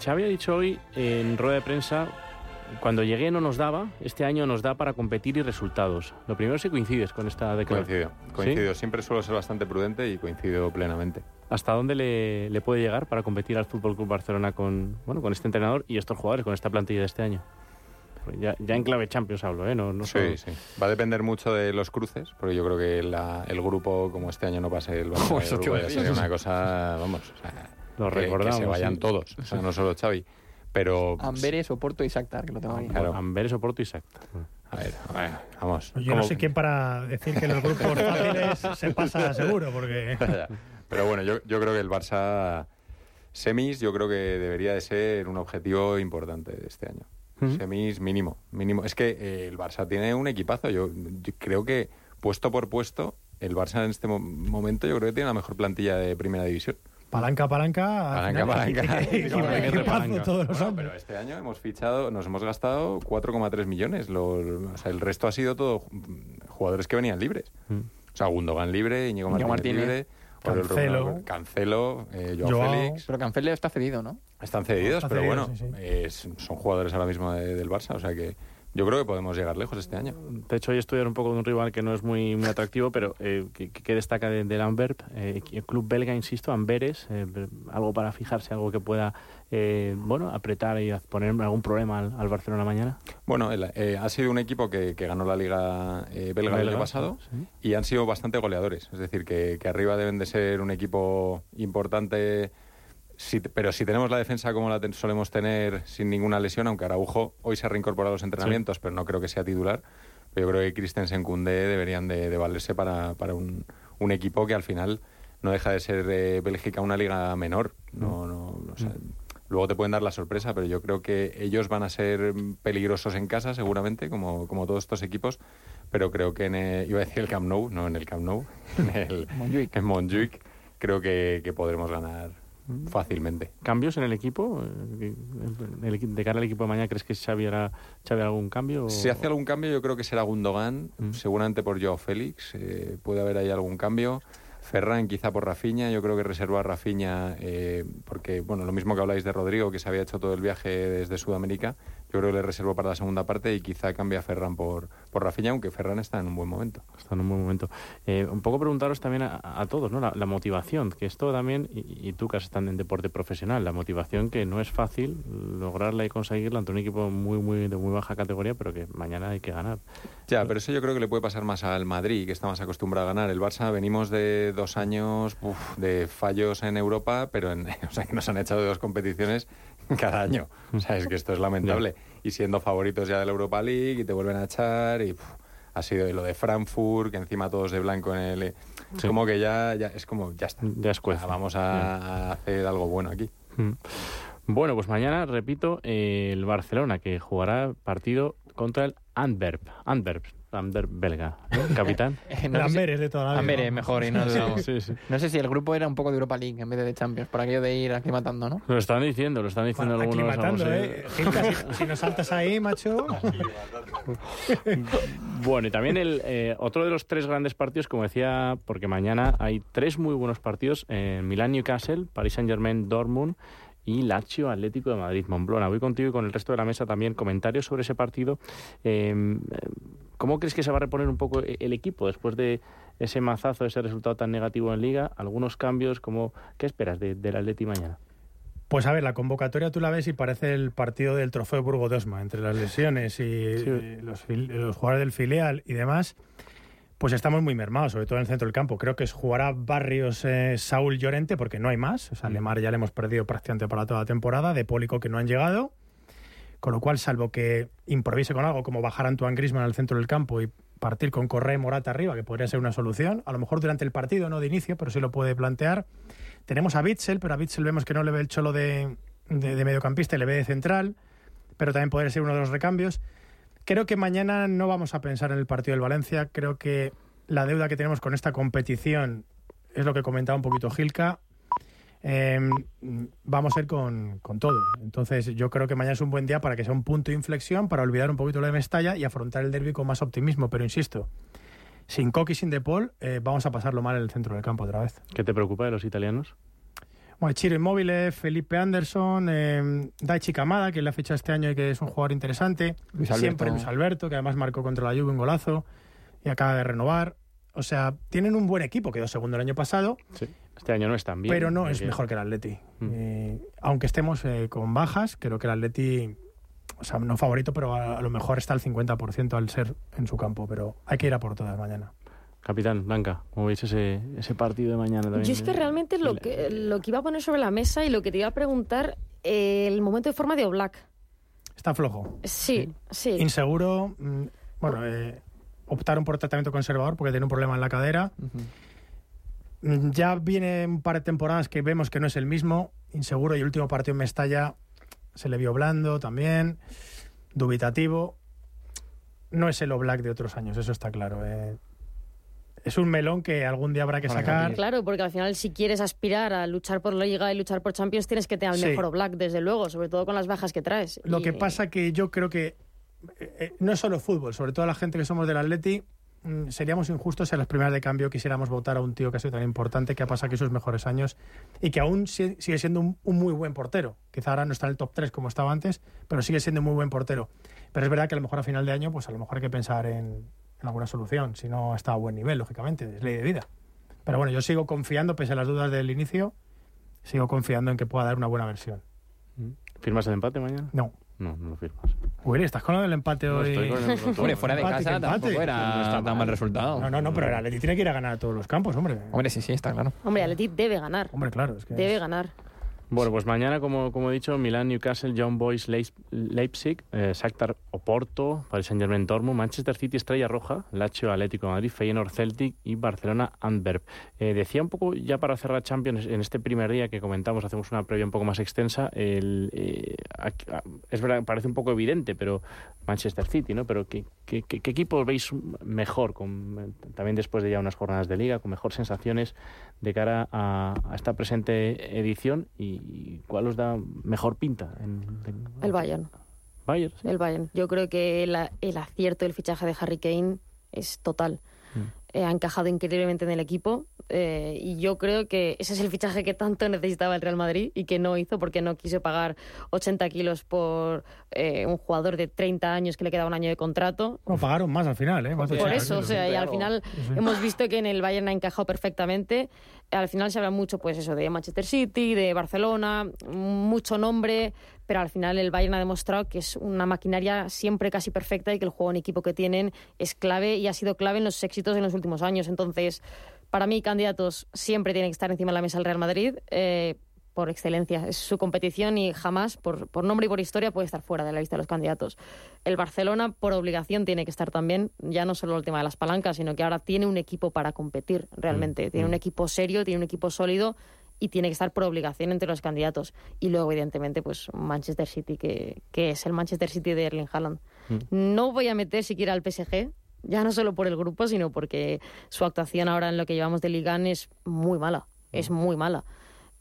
Xavi ha dicho hoy en rueda de prensa, cuando llegué no nos daba, este año nos da para competir y resultados. Lo primero si coincides con esta declaración. Coincido, coincido. Siempre suelo ser bastante prudente y coincido plenamente. ¿Hasta dónde le, le puede llegar para competir al Fútbol Club Barcelona con, bueno, con este entrenador y estos jugadores, con esta plantilla de este año? Ya, ya en clave Champions hablo, ¿eh? No, no Sí, solo- sí. Va a depender mucho de los cruces, porque yo creo que la- el grupo, como este año no pase el Barça, Oh, el grupo ya sería una cosa, vamos, o sea, Lo que- que, recordamos, se vayan sí. todos, o sea, no solo Xavi. Pero, Amberes, Oporto y Shakhtar, que lo tengo aquí. Claro. Amberes, Oporto y Sacta. a ver, a ver, vamos. yo no ¿cómo- sé quién para decir que los grupos fáciles se pasa seguro, porque... Pero bueno, yo, yo creo que el Barça semis, yo creo que debería de ser un objetivo importante de este año. Semis mínimo, mínimo. Es que eh, el Barça tiene un equipazo. Yo, yo creo que puesto por puesto, el Barça en este mo- momento yo creo que tiene la mejor plantilla de primera división. Palanca, palanca... al Palanca, palanca. todos los Bueno, pero este año hemos fichado, nos hemos gastado 4,3 millones. Lo- lo- o sea, el resto ha sido todo jugadores que venían libres. Mm. O sea, Gundogan libre, Íñigo Martínez, Martínez, libre, Cancelo. Cancelo, eh, Joao, Joao. Félix. Pero Cancelo está cedido, ¿no? Están cedidos, Está pero cedido, bueno, sí, sí. es- son jugadores ahora mismo de- del Barça, o sea que yo creo que podemos llegar lejos este año. De hecho, hoy estudiar un poco de un rival que no es muy, muy atractivo, pero eh, que, que destaca de- del Antwerp, eh, el club belga, insisto, Amberes, eh, algo para fijarse, algo que pueda, eh, bueno, apretar y poner algún problema al, al Barcelona mañana. Bueno, el- eh, ha sido un equipo que, que ganó la Liga eh, belga el año Belga, pasado sí. y han sido bastante goleadores. Es decir, que, que arriba deben de ser un equipo importante. Si- pero si tenemos la defensa como la ten- solemos tener sin ninguna lesión, aunque Araujo hoy se ha reincorporado a los entrenamientos, pero no creo que sea titular, pero yo creo que Christensen, Koundé deberían de, de valerse para, para un, un equipo que al final no deja de ser eh, Bélgica una liga menor. No, no, o sea, Luego te pueden dar la sorpresa, pero yo creo que ellos van a ser peligrosos en casa, seguramente, como, como todos estos equipos. Pero creo que en, el- iba a decir el Camp Nou, no en el Camp Nou, en, el, en Montjuic, creo que, que podremos ganar fácilmente. ¿Cambios en el equipo? Eh, ¿De cara al equipo de mañana crees que Xavi hará, Xavi hará algún cambio? o- Si hace algún cambio, yo creo que será Gundogan, Mm. seguramente por Joao Félix, eh, puede haber ahí algún cambio. Ferran quizá por Rafinha, yo creo que reserva a Rafinha eh, porque, bueno, lo mismo que habláis de Rodrigo, que se había hecho todo el viaje desde Sudamérica, yo creo que le reservo para la segunda parte y quizá cambie a Ferran por, por Rafinha, aunque Ferran está en un buen momento. Está en un buen momento. Eh, un poco preguntaros también a, a todos, ¿no? La, la motivación, que esto también, y, y tú que has estado en deporte profesional, la motivación que no es fácil lograrla y conseguirla ante un equipo muy, muy de muy baja categoría, pero que mañana hay que ganar. Ya, pero eso yo creo que le puede pasar más al Madrid, que está más acostumbrado a ganar. El Barça venimos de dos años uf, de fallos en Europa, pero en, o sea, que nos han echado de dos competiciones cada año. O sea, es que esto es lamentable. Y siendo favoritos ya de la Europa League y te vuelven a echar y ha sido lo de Frankfurt, que encima todos de blanco en el... Sí. Como que ya, ya es como, ya está. Ya es cuece. vamos a, a hacer algo bueno aquí. Mm. Bueno, pues mañana, repito, eh, el Barcelona, que jugará partido contra el Antwerp. Antwerp, Antwerp belga. ¿eh? Capitán. Eh, no sé si- Amberes de toda la vida. Amberes, mejor, y no dudamos. sí, sí. No sé si el grupo era un poco de Europa League en vez de de Champions, por aquello de ir aclimatando, ¿no? Lo están diciendo, lo están diciendo Bueno, algunos. aclimatando, ¿eh? Gilca, si, si no saltas ahí, macho... Bueno, y también el eh, otro de los tres grandes partidos, como decía, porque mañana hay tres muy buenos partidos en Milán, Newcastle, Paris Saint Germain, Dortmund y Lazio Atlético de Madrid, Momblona. Voy contigo y con el resto de la mesa también comentarios sobre ese partido. Eh, ¿Cómo crees que se va a reponer un poco el equipo después de ese mazazo, ese resultado tan negativo en Liga? ¿Algunos cambios? Como, ¿Qué esperas de- del Atleti mañana? Pues a ver, la convocatoria tú la ves y parece el partido del trofeo Burgo de Osma, entre las lesiones y, y los, jugadores del filial y demás. Pues estamos muy mermados, sobre todo en el centro del campo. Creo que jugará Barrios, eh, Saúl Llorente, porque no hay más. O sea, Lemar ya le hemos perdido prácticamente para toda la temporada. De Pólico que no han llegado. Con lo cual, salvo que improvise con algo como bajar a Antoine Griezmann al centro del campo y partir con Correa y Morata arriba, que podría ser una solución. A lo mejor durante el partido, no de inicio, pero sí lo puede plantear. Tenemos a Bitzel, pero a Bitzel vemos que no le ve el cholo de, de, de mediocampista le ve de central, pero también podría ser uno de los recambios. Creo que mañana no vamos a pensar en el partido del Valencia. Creo que la deuda que tenemos con esta competición es lo que comentaba un poquito Gilka. Eh, vamos a ir con, con todo. Entonces, yo creo que mañana es un buen día para que sea un punto de inflexión, para olvidar un poquito lo de Mestalla y afrontar el derby con más optimismo. Pero insisto, sin Coqui y sin De Paul, eh, vamos a pasarlo mal en el centro del campo otra vez. ¿Qué te preocupa de los italianos? Bueno, Chiro Immobile, Felipe Anderson, eh, Daichi Kamada, que le ha fichado este año y que es un jugador interesante. Luis. Siempre Luis Alberto, que además marcó contra la Juve un golazo y acaba de renovar. O sea, tienen un buen equipo, quedó segundo el año pasado, Sí. Este año no es tan bien. pero no es mejor que el Atleti. Mm. Eh, aunque estemos eh, con bajas, creo que el Atleti, o sea, no favorito, pero a, a lo mejor está al 50% al ser en su campo, pero hay que ir a por todas mañana. Capitán, Blanca, ¿cómo veis ese, ese partido de mañana también? Yo es que realmente lo que, lo que iba a poner sobre la mesa y lo que te iba a preguntar, eh, el momento de forma de Oblak. Está flojo. Sí, sí. Inseguro. mm, Bueno, eh, optaron por tratamiento conservador porque tiene un problema en la cadera. Mm, Ya viene un par de temporadas que vemos que no es el mismo. Inseguro y el último partido en Mestalla se le vio blando también. Dubitativo. No es el Oblak de otros años, eso está claro. eh. Es un melón que algún día habrá que sacar. Claro, porque al final si quieres aspirar a luchar por la Liga y luchar por Champions tienes que tener al Sí. mejor Oblak, desde luego, sobre todo con las bajas que traes. Lo Y- que pasa que yo creo que eh, eh, no es solo fútbol, sobre todo la gente que somos del Atleti, mm, seríamos injustos si en las primeras de cambio quisiéramos votar a un tío que ha sido tan importante, que ha pasado aquí sus mejores años y que aún si- sigue siendo un, un muy buen portero. Quizá ahora no está en el top 3 como estaba antes, pero sigue siendo un muy buen portero. Pero es verdad que a lo mejor a final de año, pues a lo mejor hay que pensar en, en alguna solución, si no está a buen nivel, lógicamente, es ley de vida. Pero bueno, yo sigo confiando, pese a las dudas del inicio, sigo confiando en que pueda dar una buena versión. ¿Firmas el empate mañana? No. No, no lo firmas. Uy, estás con lo del empate No, hoy. estoy con el rotundo. Hombre, fuera de Empate, casa empate. tampoco No era está tan mal. resultado. No, no, no, pero el Atleti tiene que ir a ganar a todos los campos, hombre. Hombre, sí, sí, está claro. Hombre, Atleti debe ganar. Hombre, claro, es que Debe es- ganar. Bueno, pues mañana, como, como he dicho, Milán, Newcastle, Young Boys, Leis- Leipzig, eh, Shakhtar, Oporto, Paris Saint-Germain, Dortmund, Manchester City, Estrella Roja, Lazio, Atlético Madrid, Feyenoord, Celtic y Barcelona, Antwerp. Eh, decía un poco, ya para cerrar Champions, en este primer día que comentamos, hacemos una previa un poco más extensa, el, eh, ah, es verdad, parece un poco evidente, pero Manchester City, ¿no? Pero ¿qué, qué, qué- qué equipo veis mejor, con, también después de ya unas jornadas de liga, con mejor sensaciones de cara a, a esta presente edición y, y cuál os da mejor pinta? En, en- El Bayern. Bayern, sí. El Bayern. Yo creo que el, el acierto del fichaje de Harry Kane es total. Mm. Eh, ha encajado increíblemente en el equipo eh, y yo creo que ese es el fichaje que tanto necesitaba el Real Madrid y que no hizo porque no quiso pagar 80 kilos por eh, un jugador de 30 años que le queda un año de contrato. Bueno, pagaron más al final, ¿eh? Más Por 80 eso, o sea, y al final hemos visto que en el Bayern ha encajado perfectamente. Al final se habla mucho, pues eso, de Manchester City, de Barcelona, mucho nombre, pero al final el Bayern ha demostrado que es una maquinaria siempre casi perfecta y que el juego en equipo que tienen es clave y ha sido clave en los éxitos en los últimos años. Entonces, para mí, candidatos siempre tienen que estar encima de la mesa el Real Madrid. eh, por excelencia, es su competición y jamás, por, por nombre y por historia, puede estar fuera de la lista de los candidatos. El Barcelona, por obligación, tiene que estar también, ya no solo el tema de las palancas, sino que ahora tiene un equipo para competir realmente. Tiene un equipo serio, tiene un equipo sólido y tiene que estar por obligación entre los candidatos. Y luego, evidentemente, pues Manchester City, que, que es el Manchester City de Erling Haaland. No voy a meter siquiera al PSG, ya no solo por el grupo, sino porque su actuación ahora en lo que llevamos de Ligan es muy mala. Es muy mala.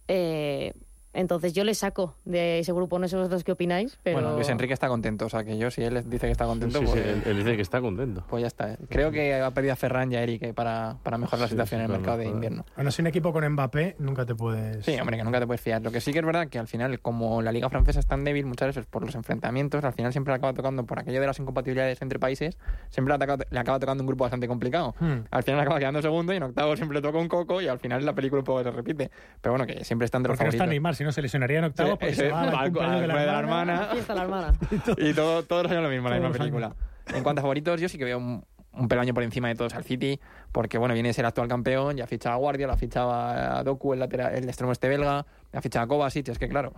Eh, entonces yo le saco de ese grupo, no sé vosotros qué opináis, pero... Bueno, Luis Enrique está contento, o sea que yo, si él dice que está contento, Sí, sí, pues, él, él dice que está contento. pues ya está. Creo que ha pedido a Ferran y a Eric eh, para, para mejorar la Sí, situación sí, en el mercado de invierno. Bueno, si un equipo con Mbappé, nunca te puedes... Sí, hombre, que nunca te puedes fiar. Lo que sí que es verdad que al final, como la liga francesa es tan débil muchas veces por los enfrentamientos, al final siempre le acaba tocando por aquello de las incompatibilidades entre países, siempre le acaba, le acaba tocando un grupo bastante complicado. Hmm. Al final acaba quedando segundo y en octavo siempre le toca un coco y al final la película un poco se repite. Pero bueno, que siempre están de los Porque no está favoritos. Neymar, no se lesionaría en octavos porque se es, va al cumpleaños de la de la hermana. hermana. Fiesta la hermana. Y todo, todos los años lo mismo, la misma película. En cuanto a favoritos, yo sí que veo un, un peldaño por encima de todos al City, porque bueno, viene a ser actual campeón, ya ha fichado a Guardia, ha fichado a Doku, el, lateral, el extremo este belga, ha fichado a Kovacic, es que claro,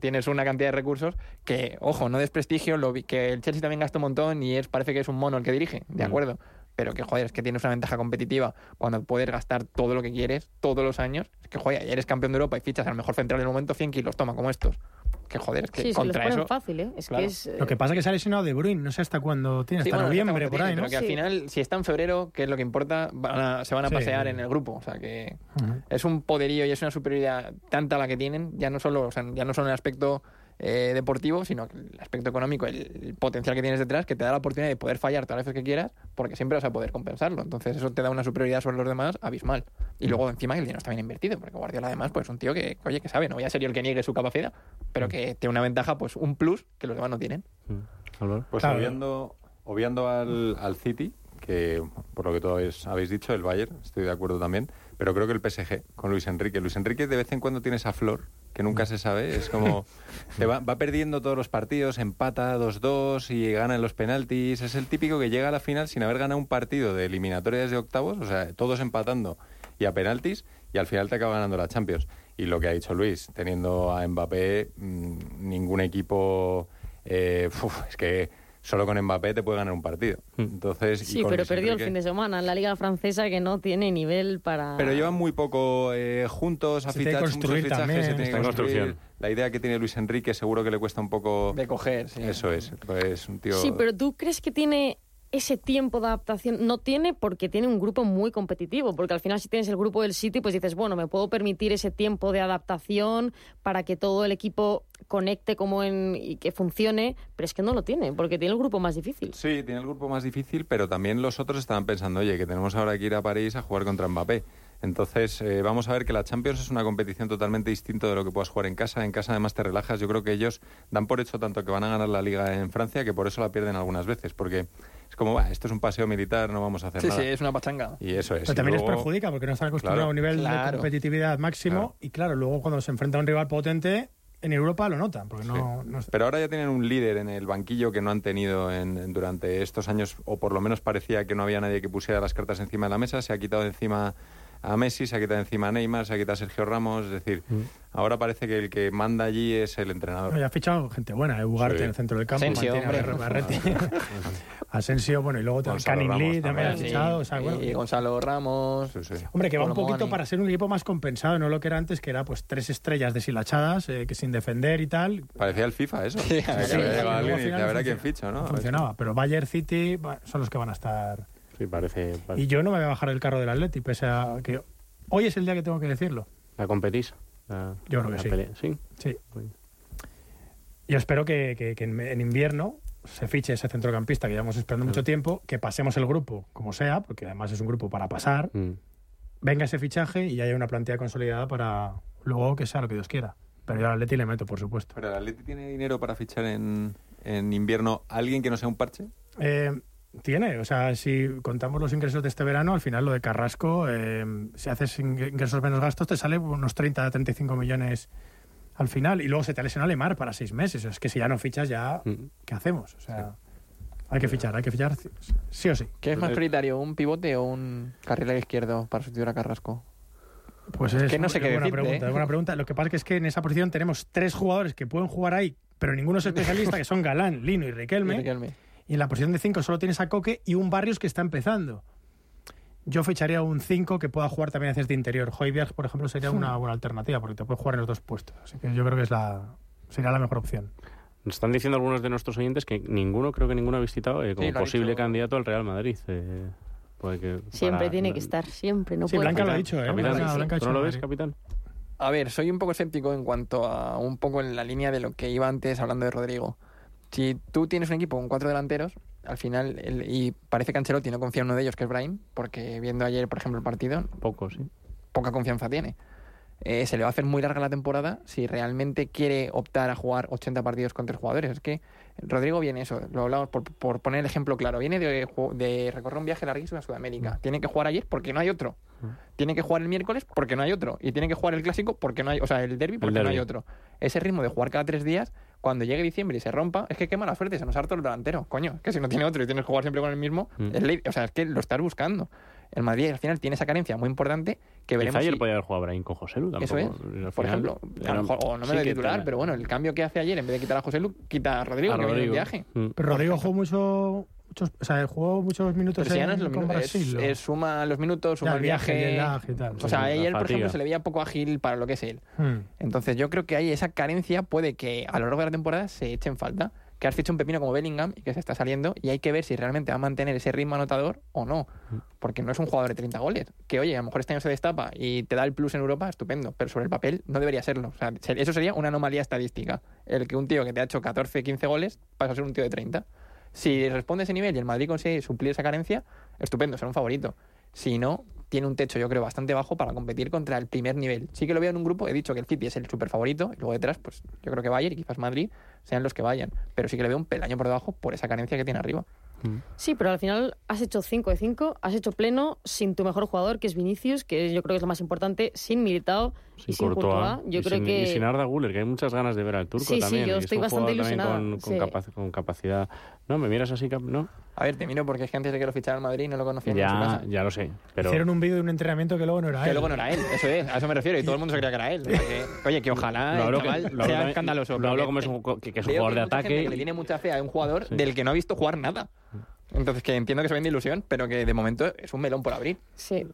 tienes una cantidad de recursos que, ojo, no desprestigio, lo vi- que el Chelsea también gasta un montón y es parece que es un mono el que dirige, de Mm. Pero que, joder, es que tienes una ventaja competitiva cuando puedes gastar todo lo que quieres, todos los años. Es que, joder, eres campeón de Europa y fichas al mejor central del momento, 100 kilos, toma, como estos. Que, joder, es que Sí, se los contra ponen eso... fácil, ¿eh? Es Claro. que es... eh, Lo que pasa es que se ha lesionado De Bruyne, no sé hasta cuándo tiene, Sí, hasta bueno, noviembre por ahí, ¿no? Pero que al final, si está en febrero, que es lo que importa, van a- se van a Sí. pasear en el grupo. O sea que es un poderío y es una superioridad tanta la que tienen, ya no solo, o sea, ya no solo en el aspecto eh, deportivo, sino que el aspecto económico, el, el potencial que tienes detrás, que te da la oportunidad de poder fallar todas las veces que quieras, porque siempre vas a poder compensarlo. Entonces eso te da una superioridad sobre los demás abismal. Y luego encima el dinero está bien invertido, porque Guardiola además pues es un tío que, oye, que sabe, no voy a ser yo el que niegue su capacidad, pero que tiene una ventaja, pues un plus que los demás no tienen. Mm. Pues Claro. obviando, obviando al, al City, que por lo que todos habéis dicho, el Bayern, estoy de acuerdo también, pero creo que el PSG con Luis Enrique. Luis Enrique de vez en cuando tiene esa flor que nunca se sabe, es como te va, va perdiendo todos los partidos, empata 2-2 y gana en los penaltis, es el típico que llega a la final sin haber ganado un partido de eliminatorias de octavos, o sea, todos empatando y a penaltis y al final te acaba ganando la Champions. Y lo que ha dicho Luis, teniendo a Mbappé, mm, ningún equipo eh, uf, es que solo con Mbappé te puede ganar un partido. Entonces, y Sí, con pero Luis perdió el Enrique- fin de semana en la Liga Francesa que no tiene nivel para... Pero llevan muy poco eh, juntos, a Se tiene que fichar construir muchos fichajes, también. se tiene que construir. La idea que tiene Luis Enrique seguro que le cuesta un poco... De coger, sí. Eso es, pues un tío... Sí, pero ¿tú crees que tiene ese tiempo de adaptación? No tiene porque tiene un grupo muy competitivo, porque al final si tienes el grupo del City, pues dices, bueno, me puedo permitir ese tiempo de adaptación para que todo el equipo conecte como en, y que funcione, pero es que no lo tiene, porque tiene el grupo más difícil. Sí, tiene el grupo más difícil, pero también los otros estaban pensando, oye, que tenemos ahora que ir a París a jugar contra Mbappé. Entonces, eh, vamos a ver que la Champions es una competición totalmente distinta de lo que puedas jugar en casa. En casa además te relajas. Yo creo que ellos dan por hecho tanto que van a ganar la liga en Francia que por eso la pierden algunas veces, porque es como, "Bah, esto es un paseo militar, no vamos a hacer Sí, nada. sí, es una pachanga. Y eso es. Pero Y también luego- les perjudica porque no están acostumbrados Claro. a un nivel de competitividad máximo Claro. y claro, luego cuando se enfrenta a un rival potente en Europa lo notan, porque no, Sí. no- Pero ahora ya tienen un líder en el banquillo que no han tenido en- en- durante estos años, o por lo menos parecía que no había nadie que pusiera las cartas encima de la mesa. Se ha quitado encima a Messi, se ha quitado encima a Neymar, se ha quitado a Sergio Ramos. Es decir, ahora parece que el que manda allí es el entrenador. no, ya ha fichado gente buena, eh, Ugarte Sí. en el centro del campo, Asensio, a. Asensio, bueno, y luego Canning Lee también ha fichado, o sea, bueno, y Gonzalo Ramos. Sí, sí. Hombre, que va un poquito para ser un equipo más compensado, no lo que era antes, que era pues tres estrellas deshilachadas, eh, que sin defender y tal. Parecía el FIFA eso. Sí, final dice, a ver a quién ficha, ¿no? A ver Funcionaba, pero Bayern City bueno, son los que van a estar. Sí, parece. parece- Y yo no me voy a bajar del carro del Atleti, pese a que hoy es el día que tengo que decirlo. ¿La competís? La- Yo creo que la sí. pelea- Sí. Sí. Bueno. Yo espero que, que- que en, en invierno se fiche ese centrocampista que llevamos esperando mucho tiempo, que pasemos el grupo como sea, porque además es un grupo para pasar, Mm. venga ese fichaje y haya una plantilla consolidada para luego que sea lo que Dios quiera. Pero yo al Atleti le meto, por supuesto. Pero el Atleti tiene dinero para fichar en, en invierno a alguien que no sea un parche. Eh, tiene, o sea, si contamos los ingresos de este verano, al final lo de Carrasco, eh, si haces ing- ingresos menos gastos, te sale unos 30 35 millones al final. Y luego se te lesiona Lemar para seis meses. Es que si ya no fichas, ya, Mm. ¿qué hacemos? O sea, hay que fichar, hay que fichar sí o sí. ¿Qué es más Eh, prioritario, un pivote o un carril izquierdo para sustituir a Carrasco? Pues es, que no sé qué buena decirte, pregunta, ¿eh? buena pregunta. Lo que pasa que es que en esa posición tenemos tres jugadores que pueden jugar ahí, pero ninguno es especialista, que son Galán, Lino y Riquelme. Y Riquelme. Y en la posición de 5 solo tienes a Coque y un Barrios que está empezando. Yo ficharía un 5 que pueda jugar también hacia de interior. Hoiberg, por ejemplo, sería una buena alternativa porque te puede jugar en los dos puestos. Así que yo creo que es la, sería la mejor opción. Nos están diciendo algunos de nuestros oyentes que ninguno, creo que ninguno ha visitado eh, como Sí, posible dicho. candidato al Real Madrid. eh, puede que Siempre para- tiene que estar, siempre. No Sí, puede Blanca lo ha dicho, ¿eh? Capitán, Blanca- sí. Blanca ha ¿Tú dicho no lo ves, capitán? A ver, soy un poco escéptico en cuanto a un poco en la línea de lo que iba antes hablando de Rodrigo. Si tú tienes un equipo con cuatro delanteros, al final, el- y parece que Ancelotti no confía en uno de ellos, que es Brahim, porque viendo ayer, por ejemplo, el partido, Poco, sí. poca confianza tiene. Eh, se le va a hacer muy larga la temporada si realmente quiere optar a jugar 80 partidos con tres jugadores. Es que Rodrigo viene eso, lo hablamos por, por poner el ejemplo claro, viene de, de recorrer un viaje larguísimo a Sudamérica. Tiene que jugar ayer porque no hay otro. Tiene que jugar el miércoles porque no hay otro. Y tiene que jugar el clásico porque no hay, o sea, el derby porque no hay otro. Ese ritmo de jugar cada tres días, cuando llegue diciembre y se rompa, es que qué mala suerte, se nos harta el delantero. Coño, que si no tiene otro y tienes que jugar siempre con el mismo, Mm. es ley- o sea, es que lo estás buscando. El Madrid al final tiene esa carencia muy importante que Quizá veremos. ayer si- podía haber jugado Brahim con José Lu, Eso es, tampoco. Por ejemplo. A era- lo mejor, o no sí me de titular, pero bueno, el cambio que hace ayer, en vez de quitar a José Lu, quita a Rodrigo, a que viene de Rodrigo. viaje. Mm. Pero Rodrigo jugó mucho, muchos, o sea, jugó muchos minutos Pero si ya no en- es lo con mismo, es, Brasil. ¿no? es suma los minutos, suma Ya, el viaje. el lag y tal. O sea, ayer, por fatiga. ejemplo, se le veía poco ágil para lo que es él. Hmm. Entonces yo creo que hay esa carencia, puede que a lo largo de la temporada se eche en falta. Que has fichado un pepino como Bellingham y que se está saliendo y hay que ver si realmente va a mantener ese ritmo anotador o no. Porque no es un jugador de 30 goles. Que oye, a lo mejor este año se destapa y te da el plus en Europa, estupendo. Pero sobre el papel no debería serlo. O sea, se- eso sería una anomalía estadística. El que un tío que te ha hecho 14, 15 goles pasa a ser un tío de 30. Si responde ese nivel y el Madrid consigue suplir esa carencia, estupendo, será un favorito. Si no, tiene un techo, yo creo, bastante bajo para competir contra el primer nivel. Sí que lo veo en un grupo, he dicho que el City es el super favorito, y luego detrás, pues yo creo que Bayern y quizás Madrid sean los que vayan. Pero sí que le veo un peldaño por debajo por esa carencia que tiene arriba. Sí, pero al final has hecho 5 de 5, has hecho pleno sin tu mejor jugador, que es Vinicius, que yo creo que es lo más importante, sin Militao y Sin sin Courtois. Yo y creo sin, que... y sin Arda Guller, que hay muchas ganas de ver al turco Sí, sí, también. yo y es estoy un bastante ilusionada, Con, con, sí. capac- con capacidad. No, me miras así, ¿no? A ver, te miro porque es que antes de que lo fichara el Madrid no lo conocía ni en su Ya, casa. ya lo sé. Pero Hicieron un vídeo de un entrenamiento que luego no era Que él. luego no era él, eso es, a eso me refiero, y todo el mundo se creía que era él. Que- oye, que ojalá lo hablo, el que- lo hablo sea escandaloso. Lo hablo que- como es un, que, que es un jugador que de ataque. que le tiene mucha fe a un jugador Sí. del que no ha visto jugar nada. Entonces, que entiendo que se vende ilusión, pero que de momento es un melón por abrir. Sí.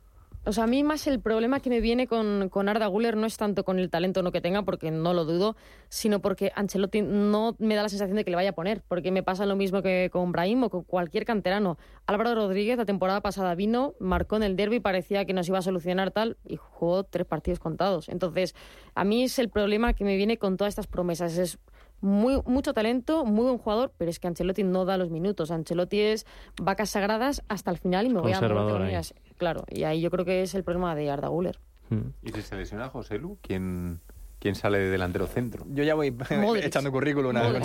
O sea, a mí más el problema que me viene con, con Arda Guller no es tanto con el talento no que tenga, porque no lo dudo, sino porque Ancelotti no me da la sensación de que le vaya a poner, porque me pasa lo mismo que con Brahim o con cualquier canterano. Álvaro Rodríguez la temporada pasada vino, marcó en el derby, parecía que nos iba a solucionar tal, y jugó tres partidos contados. Entonces, a mí es el problema que me viene con todas estas promesas. Es muy, mucho talento, muy buen jugador, pero es que Ancelotti no da los minutos. Ancelotti es vacas sagradas hasta el final y me voy a ellas. Claro, y ahí yo creo que es el problema de Arda Güler. Mm. ¿Y si se lesiona José Lu? ¿Quién, quién sale de delantero centro? Yo ya voy Modric. echando currículum una vez.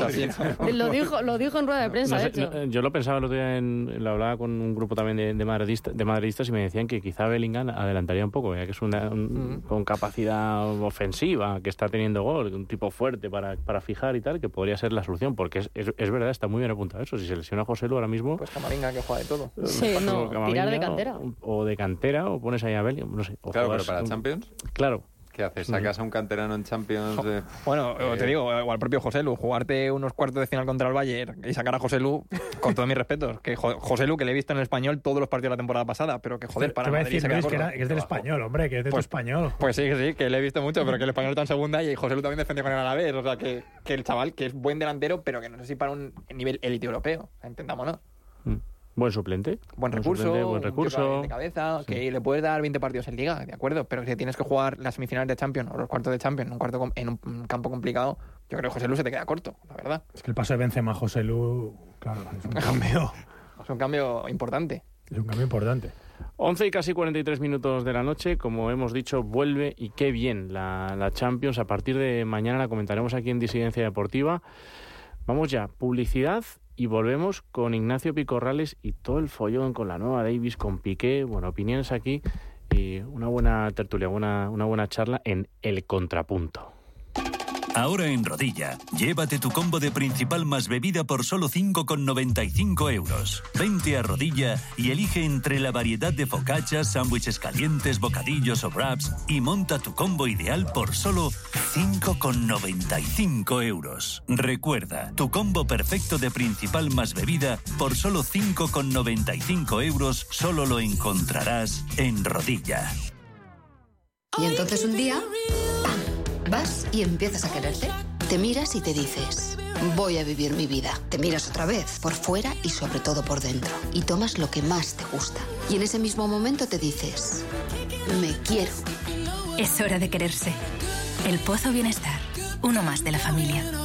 Lo dijo, lo dijo en rueda de prensa, No de sé, hecho. no, eh, yo lo pensaba el otro día, en, lo hablaba con un grupo también de, de, madridista- de madridistas y me decían que quizá Bellingham adelantaría un poco, ya que es una, un- Mm. con capacidad ofensiva, que está teniendo gol, un tipo fuerte para, para fijar y tal, que podría ser la solución, porque es, es, es verdad, está muy bien apuntado eso. Si se lesiona a José Lu ahora mismo, Pues Camavinga que juega de todo. Sí, pues, no, tirar de cantera. O, o de cantera, o pones ahí a Bellingham, no sé. O Claro, pero para un- Champions, Claro. ¿Qué haces? ¿Sacas a un canterano en Champions? de- Bueno, Eh, te digo, o al propio José Lu, jugarte unos cuartos de final contra el Bayern y sacar a José Lu, con todos mis respetos, que Jo- José Lu, que le he visto en el español todos los partidos de la temporada pasada, pero que joder, para Te voy a decir, Luis, que, era- que es del español, hombre, que es de tu Pues- español. Pues sí, que sí, que le he visto mucho, pero que el español está en segunda y José Lu también defendió con el Alavés. O sea, que, que el chaval, que es buen delantero, pero que no sé si para un nivel élite europeo. Entendámonos. Mm. Buen suplente. Buen recurso, suplente, buen recurso. de cabeza, que le puedes dar 20 partidos en liga, de acuerdo, pero si tienes que jugar las semifinales de Champions o los cuartos de Champions en un, cuarto en un campo complicado, yo creo que José Lu se te queda corto, la verdad. Es que el paso de Benzema a José Lu, claro, es un cambio, Es un cambio importante. es un cambio importante. 11 y casi 43 minutos de la noche, como hemos dicho, vuelve y qué bien la, la Champions. A partir de mañana la comentaremos aquí en Disidencia Deportiva. Vamos ya, publicidad y volvemos con Ignacio Picorrales y todo el follón con la nueva Davis, con Piqué, bueno, opiniones aquí y una buena tertulia, una, una buena charla en El Contrapunto. Ahora en Rodilla, llévate tu combo de principal más bebida por solo 5,95 euros. Vente a Rodilla y elige entre la variedad de focachas, sándwiches calientes, bocadillos o wraps y monta tu combo ideal por solo 5,95 euros. Recuerda, tu combo perfecto de principal más bebida por solo 5,95 euros solo lo encontrarás en Rodilla. Y entonces un día, ¡pam! Vas y empiezas a quererte. Te miras y te dices, voy a vivir mi vida. Te miras otra vez, por fuera y sobre todo por dentro. Y tomas lo que más te gusta. Y en ese mismo momento te dices, me quiero. Es hora de quererse. El Pozo Bienestar, uno más de la familia.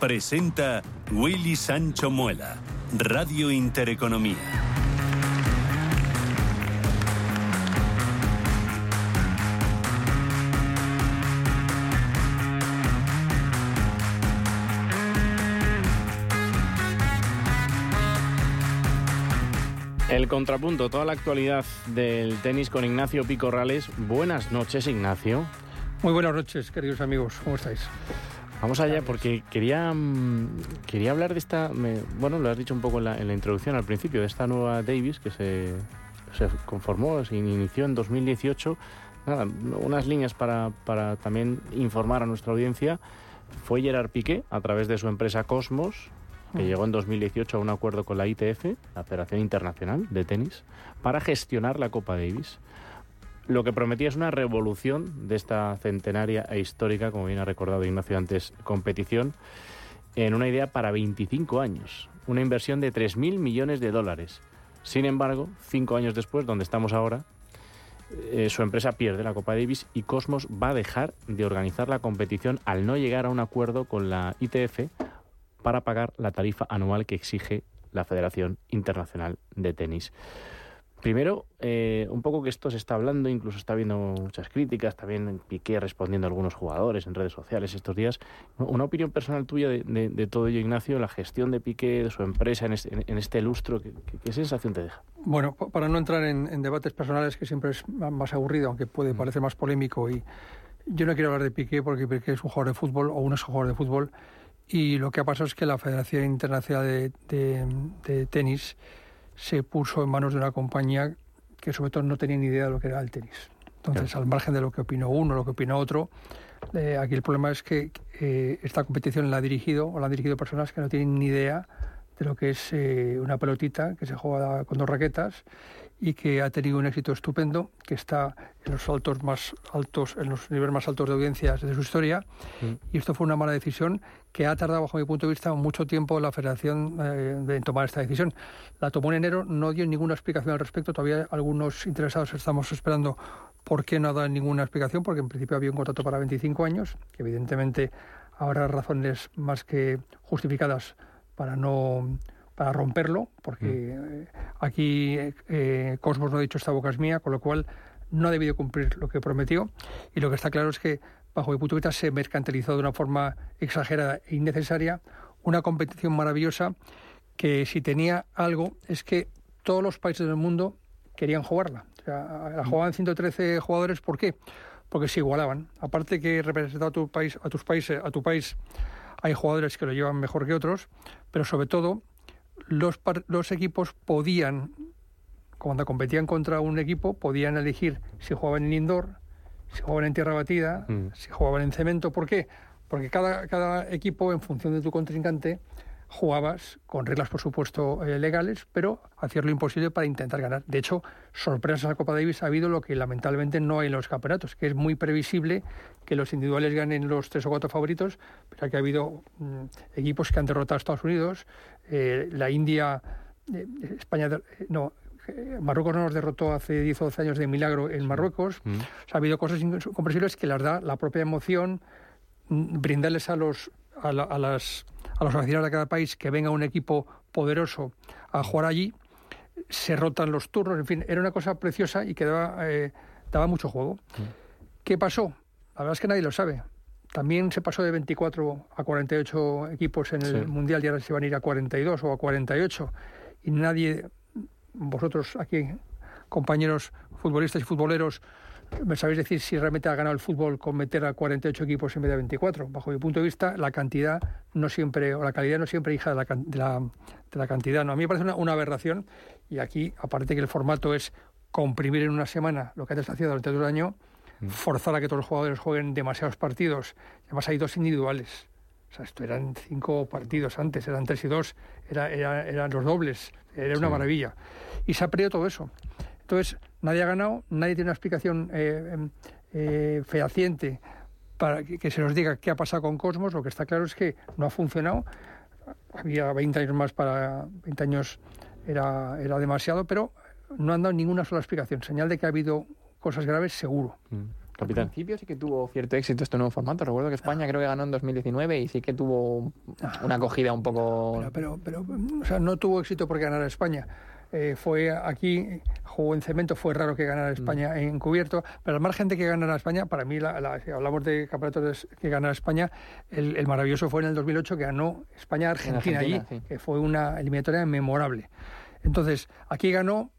Presenta Willy Sancho Muela. Radio Intereconomía. El contrapunto, toda la actualidad del tenis con Ignacio Picorrales. Buenas noches, Ignacio. Muy buenas noches, queridos amigos. ¿Cómo estáis? Vamos allá porque quería, mm, quería hablar de esta, me- bueno, lo has dicho un poco en la, en la introducción al principio, de esta nueva Davis que se, se conformó, se inició en 2018. Nada, unas líneas para, para también informar a nuestra audiencia. Fue Gerard Piqué, a través de su empresa Cosmos, que llegó en 2018 a un acuerdo con la ITF, la Federación Internacional de Tenis, para gestionar la Copa Davis. Lo que prometía es una revolución de esta centenaria e histórica, como bien ha recordado Ignacio antes, competición, en una idea para 25 años, una inversión de 3.000 millones de dólares. Sin embargo, cinco años después, donde estamos ahora, eh, su empresa pierde la Copa Davis y Cosmos va a dejar de organizar la competición al no llegar a un acuerdo con la ITF para pagar la tarifa anual que exige la Federación Internacional de Tenis. Primero, eh, un poco que esto se está hablando, incluso está habiendo muchas críticas, también Piqué respondiendo a algunos jugadores en redes sociales estos días. Una opinión personal tuya de, de- de todo ello, Ignacio, la gestión de Piqué, de su empresa en este, en este lustro, ¿qué, qué- sensación te deja? Bueno, pa- para no entrar en, en debates personales, que siempre es más aburrido, aunque puede parecer más polémico, y yo no quiero hablar de Piqué porque Piqué es un jugador de fútbol o un jugador de fútbol, y lo que ha pasado es que la Federación Internacional de- de Tenis se puso en manos de una compañía que sobre todo no tenía ni idea de lo que era el tenis. Entonces, al margen de lo que opinó uno, lo que opinó otro, eh, aquí el problema es que eh, esta competición la ha dirigido o la han dirigido personas que no tienen ni idea de lo que es eh, una pelotita que se juega con dos raquetas y que ha tenido un éxito estupendo, que está en los altos más altos, en los niveles más altos de audiencias de su historia. Y esto fue una mala decisión que ha tardado, bajo mi punto de vista, mucho tiempo la Federación eh, de tomar esta decisión. La tomó en enero, no dio ninguna explicación al respecto. Todavía algunos interesados estamos esperando por qué no ha dado ninguna explicación, porque en principio había un contrato para 25 años, que evidentemente habrá razones más que justificadas para no para romperlo, porque eh, aquí eh, Cosmos no ha dicho esta boca es mía, con lo cual no ha debido cumplir lo que prometió. Y lo que está claro es que, bajo mi punto de vista, se mercantilizó de una forma exagerada e innecesaria una competición maravillosa que si tenía algo es que todos los países del mundo querían jugarla. O sea, la jugaban 113 jugadores, ¿por qué? Porque se igualaban. Aparte que representar a tu país, a tus países, a tu país, hay jugadores que lo llevan mejor que otros, pero sobre todo los, los equipos podían, cuando competían contra un equipo, podían elegir si jugaban en indoor, si jugaban en tierra batida, Mm. si jugaban en cemento. ¿Por qué? Porque cada, cada equipo, en función de tu contrincante, jugabas con reglas, por supuesto, eh, legales, pero hacías lo imposible para intentar ganar. De hecho, sorpresas a la Copa Davis ha habido lo que lamentablemente no hay en los campeonatos, que es muy previsible que los individuales ganen los tres o cuatro favoritos, pero aquí ha habido mm, equipos que han derrotado a Estados Unidos, eh, la India, eh, España, no, Marruecos no nos derrotó hace 10 o 12 años de milagro en Marruecos. Mm. O sea, ha habido cosas incomprensibles que las da la propia emoción, mm, brindarles a los a, la- a las a los aficionados de cada país que venga un equipo poderoso a jugar allí, se rotan los turnos, en fin, era una cosa preciosa y que daba, eh, daba mucho juego. ¿Qué pasó? La verdad es que nadie lo sabe. También se pasó de 24 a 48 equipos en el Sí. Mundial y ahora se van a ir a 42 o a 48. Y nadie, vosotros aquí, compañeros futbolistas y futboleros, me sabéis decir si realmente ha ganado el fútbol con meter a 48 equipos en vez de 24. Bajo mi punto de vista, la cantidad no siempre, o la calidad no siempre hija de la, de la, de la cantidad. No, a mí me parece una, una aberración y aquí, aparte que el formato es comprimir en una semana lo que antes hacía durante todo el año, forzar a que todos los jugadores jueguen demasiados partidos. Además hay dos individuales. O sea, esto eran cinco partidos antes, eran tres y dos, era, era- eran los dobles, era una Sí. maravilla. Y se ha perdido todo eso. Entonces, nadie ha ganado, nadie tiene una explicación eh, em, eh, fehaciente para que, que se nos diga qué ha pasado con Cosmos. Lo que está claro es que no ha funcionado. Había 20 años más para 20 años era, era demasiado, pero no han dado ninguna sola explicación. Señal de que ha habido cosas graves, seguro. Mm. Capitán. Al principio sí que tuvo cierto éxito este nuevo formato. Recuerdo que España creo que ganó en 2019 y sí que tuvo una acogida un poco... Pero, pero, pero o sea, no tuvo éxito porque ganara España. Eh, fue aquí, jugó en cemento, fue raro que ganara España en cubierto, pero al margen de que ganara España, para mí, la, la- si hablamos de campeonatos que ganara España, el, el maravilloso fue en el 2008 que ganó España-Argentina allí, sí. que fue una eliminatoria memorable. Entonces, aquí ganó,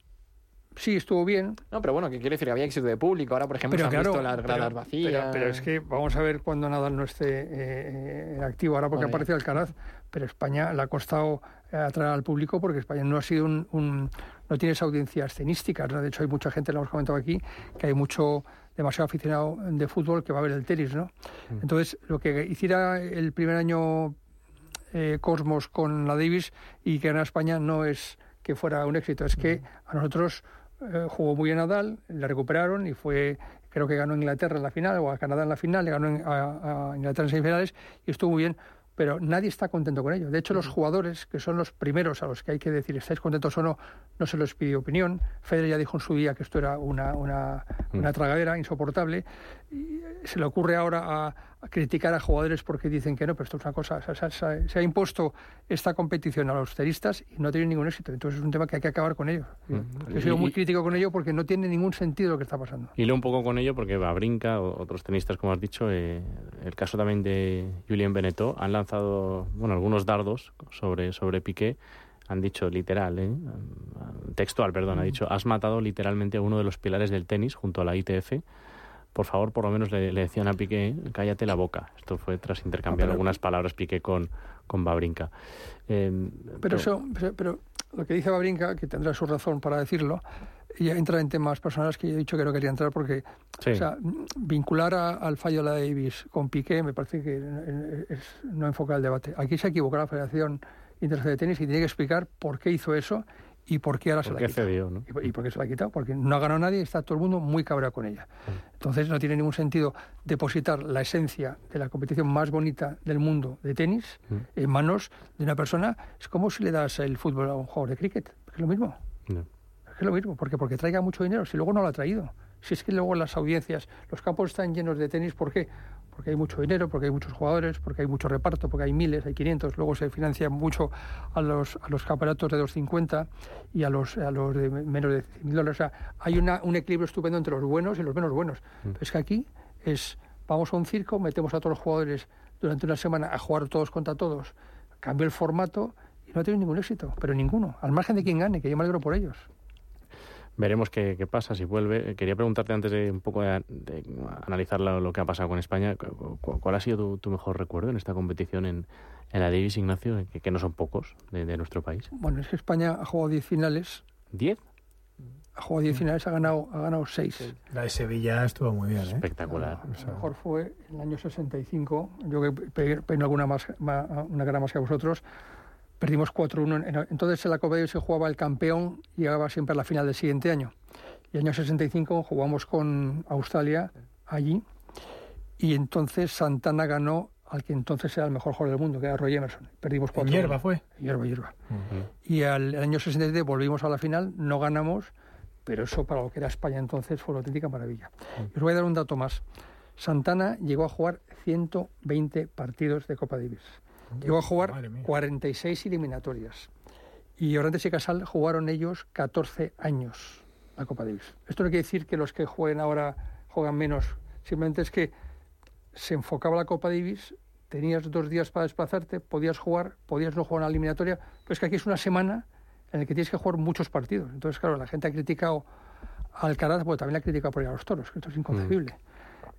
sí, estuvo bien, No, pero bueno, que quiere decir había éxito de público. Ahora, por ejemplo, se han visto las gradas pero- vacías. Pero, pero es que vamos a ver cuando Nadal no esté eh, en activo, ahora porque Vale. aparece Alcaraz, pero España le ha costado eh, atraer al público porque España no ha sido un, un- no tiene esa audiencia escenística. ¿no? De hecho, hay mucha gente, lo hemos comentado aquí, que hay mucho demasiado aficionado de fútbol que va a ver el tenis, ¿no? Entonces, lo que hiciera el primer año eh, Cosmos con la Davis y que ganara España no es que fuera un éxito, es que a nosotros eh, jugó muy bien Nadal, le recuperaron y fue, creo que ganó Inglaterra en la final o a Canadá en la final, le ganó en- a, a Inglaterra en semifinales y estuvo muy bien. Pero nadie está contento con ello. De hecho, los jugadores, que son los primeros a los que hay que decir estáis contentos o no, no se les pidió opinión. Federer ya dijo en su día que esto era una, una, una tragadera insoportable. Y eh, se le ocurre ahora a, a criticar a jugadores porque dicen que no, pero esto es una cosa. o sea, se, ha- se impuesto esta competición a los tenistas y no ha tenido ningún éxito. Entonces es un tema que hay que acabar con ello. Yo he sido muy crítico con ello porque no tiene ningún sentido lo que está pasando. Y leo un poco con ello porque Babrinka otros tenistas, como has dicho, eh, el caso también de Julien Benetó, han lanzado bueno, algunos dardos sobre, sobre Piqué. Han dicho literal, eh, textual, perdón, ha dicho, has matado literalmente a uno de los pilares del tenis junto a la ITF. Por favor, por lo menos le, le decían a Piqué, cállate la boca. Esto fue tras intercambiar pero- algunas palabras Piqué con, con Babrinka. Eh, Pero eso, pero, lo que dice Babrinka, que tendrá su razón para decirlo, ya entra en temas personales que yo he dicho que no quería entrar porque Sí. o sea, vincular a- al fallo de la Davis con Piqué me parece que eh, es no enfocar el debate. Aquí se equivocó la Federación Internacional de Tenis y tiene que explicar por qué hizo eso y por qué ahora se ¿Por la ha quitado. cedió, no? ¿Y por- ¿Y por qué se la ha quitado? Porque no ha ganado nadie y está todo el mundo muy cabreado con ella. Entonces no tiene ningún sentido depositar la esencia de la competición más bonita del mundo de tenis en manos de una persona. Es como si le das el fútbol a un jugador de cricket. Es lo mismo. No. Es lo mismo. porque Porque traiga mucho dinero. Si luego no lo ha traído. Si es que luego las audiencias, los campos están llenos de tenis, ¿por qué? Porque hay mucho dinero, porque hay muchos jugadores, porque hay mucho reparto, porque hay miles, hay 500. Luego se financia mucho a los, a los campeonatos de 250 y a los, a los de menos de 100.000 dólares. O sea, hay una, un equilibrio estupendo entre los buenos y los menos buenos. Pero es que aquí es, vamos a un circo, metemos a todos los jugadores durante una semana a jugar todos contra todos, cambia el formato y no ha tenido ningún éxito, pero ninguno, al margen de quien gane, que yo me alegro por ellos. Veremos qué, qué pasa, si vuelve. Eh, Quería preguntarte antes de un poco de, de analizar lo, lo que ha pasado con España, cu- cu- ¿cuál ha sido tu, tu mejor recuerdo en esta competición en, en la Davis, Ignacio, que, que no son pocos de, de nuestro país? Bueno, es que España ha jugado 10 finales, ¿Diez? ha jugado 10 finales, ha ganado, ha ganado 6. La de Sevilla estuvo muy bien, ¿eh? Espectacular. A lo mejor fue en el año 65, yo que pe- peino alguna más, ma- una cara más que vosotros, perdimos 4-1. En- Entonces en la Copa de Davis se jugaba el campeón, llegaba siempre a la final del siguiente año. Y el año 65 jugamos con Australia allí y entonces Santana ganó al que entonces era el mejor jugador del mundo, que era Roy Emerson. Perdimos 4 En hierba fue. Hierba, hierba. Y al el año 67 volvimos a la final, no ganamos, pero eso para lo que era España entonces fue una auténtica maravilla. Y os voy a dar un dato más. Santana llegó a jugar 120 partidos de Copa Davis. Llegó a jugar Madre mía. 46 eliminatorias. Y Orantes y Casal jugaron ellos 14 años la Copa Davis. Esto no quiere decir que los que jueguen ahora juegan menos. Simplemente es que se enfocaba la Copa Davis, tenías dos días para desplazarte, podías jugar, podías no jugar una eliminatoria, pero es que aquí es una semana en la que tienes que jugar muchos partidos. Entonces, claro, la gente ha criticado a Alcaraz, pues también la ha criticado por ir a los toros, que esto es inconcebible.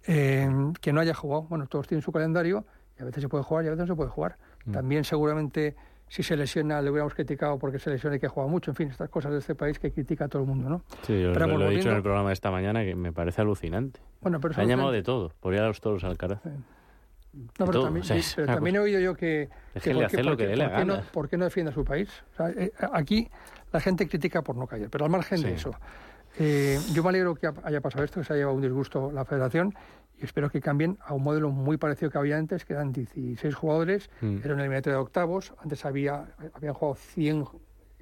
Eh, que no haya jugado, bueno, todos tienen su calendario a veces se puede jugar y a veces no se puede jugar. También seguramente si se lesiona le hubiéramos criticado porque se lesiona y que juega mucho, en fin, estas cosas de este país que critica a todo el mundo, ¿no? Sí, yo Pero lo, lo he dicho en el programa de esta mañana que me parece alucinante. Bueno, pero Han llamado de todo, por ir a los toros al Alcaraz. No, pero, todo, también, o sea, pero también he oído yo que... Déjenle por qué- hacer lo que dé la por qué no-. ¿Por qué no defiende a su país? O sea, eh, aquí la gente critica por no callar, pero al margen de eso, eh, yo me alegro que haya pasado esto, que se haya llevado un disgusto la federación espero que cambien a un modelo muy parecido que había antes, que eran 16 jugadores, Mm. era una eliminatoria de octavos, antes había habían jugado 100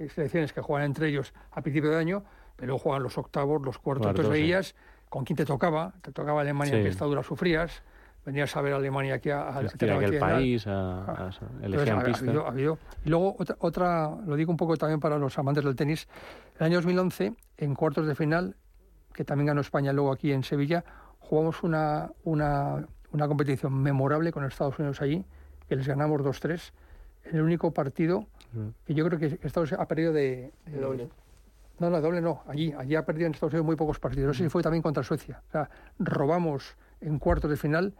selecciones que jugaban entre ellos a principio de año, pero luego jugaban los octavos, los cuartos, entonces sí. veías con quién te tocaba. Te tocaba Alemania, Sí. que esta dura sufrías. Venías a ver a Alemania aquí a, a, Hostia, a- que el a- país, a, Ah. a- Entonces, ha- habido- ha luego otra, otra, lo digo un poco también para los amantes del tenis, el año 2011, en cuartos de final, que también ganó España luego aquí en Sevilla, jugamos una, una, una competición memorable con Estados Unidos allí, que les ganamos 2-3, en el único partido que yo creo que Estados Unidos ha perdido de... de- No, no, doble no. Allí, allí ha perdido en Estados Unidos muy pocos partidos. No sé si fue también contra Suecia. O sea, robamos en cuartos de final,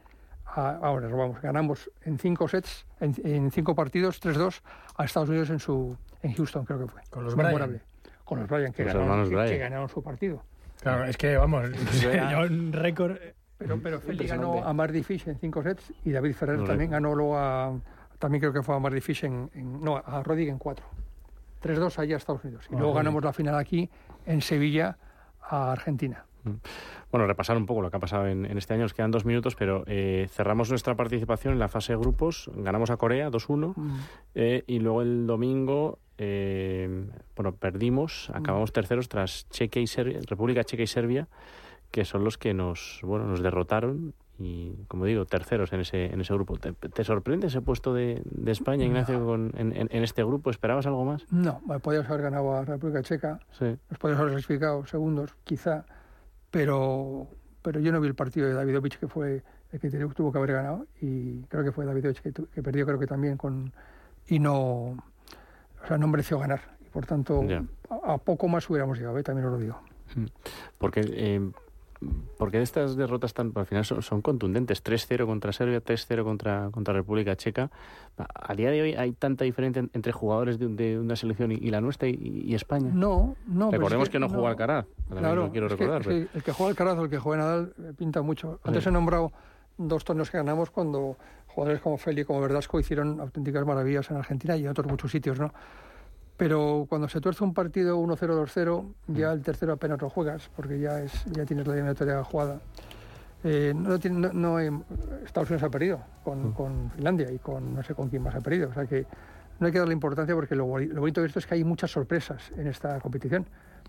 a- ahora robamos, ganamos en cinco sets, en, en cinco partidos, 3-2 a Estados Unidos en su en Houston, creo que fue. Con los Memorable. Con los Bryan, que, Los ganaron, hermanos que- Bryan. que ganaron su partido. Claro, es que, vamos, Era- un récord... Pero, pero Feli Impresionante. ganó a Marty Fish en cinco sets y David Ferrer también ganó luego a. También creo que fue a Marty Fish en. en- no, a Roddick en cuatro. 3-2 allá a Estados Unidos. Y Ah, luego ganamos la final aquí en Sevilla a Argentina. Bueno, repasar un poco lo que ha pasado en, en este año. Nos quedan dos minutos, pero eh, cerramos nuestra participación en la fase de grupos. Ganamos a Corea 2-1 eh, y luego el domingo, eh, bueno, perdimos. Acabamos terceros tras Chequia y Serbia, República Checa y Serbia, que son los que nos, bueno, nos derrotaron. Y, como digo, terceros en ese, en ese grupo. ¿Te, te sorprende ese puesto de, de España, Ignacio, con- en, en- este grupo? ¿Esperabas algo más? No, podíamos haber ganado a República Checa, Sí. nos podíamos haber clasificado segundos, quizá, pero, pero yo no vi el partido de Davidovich, que fue el que tuvo que haber ganado, y creo que fue Davidovich que, que perdió, creo que también con. y no. O sea, no mereció ganar. Y por tanto, a, a poco más hubiéramos llegado, ¿eh? también os lo digo. Porque, eh, porque estas derrotas tan, al final son, son contundentes. 3-0 contra Serbia, 3-0 contra, contra República Checa. A, día de hoy hay tanta diferencia en- entre jugadores de, de una selección y, y la nuestra y, y España. No, no. pero Recordemos es que, no jugó Alcaraz. también Claro, lo quiero que- recordar. pero- el que juega Alcaraz o el que juega Nadal pinta mucho. Antes Sí. he nombrado dos torneos que ganamos cuando jugadores como Feli como Verdasco hicieron auténticas maravillas en Argentina y en otros muchos sitios, ¿no? Pero cuando se tuerce un partido 1-0, 2-0, ya el tercero apenas lo juegas, porque ya es ya tienes la eliminatoria jugada. Eh, no no- Estados Unidos ha perdido con, con Finlandia y con no sé con quién más ha perdido. O sea que no hay que darle importancia porque lo bonito de esto es que hay muchas sorpresas en esta competición,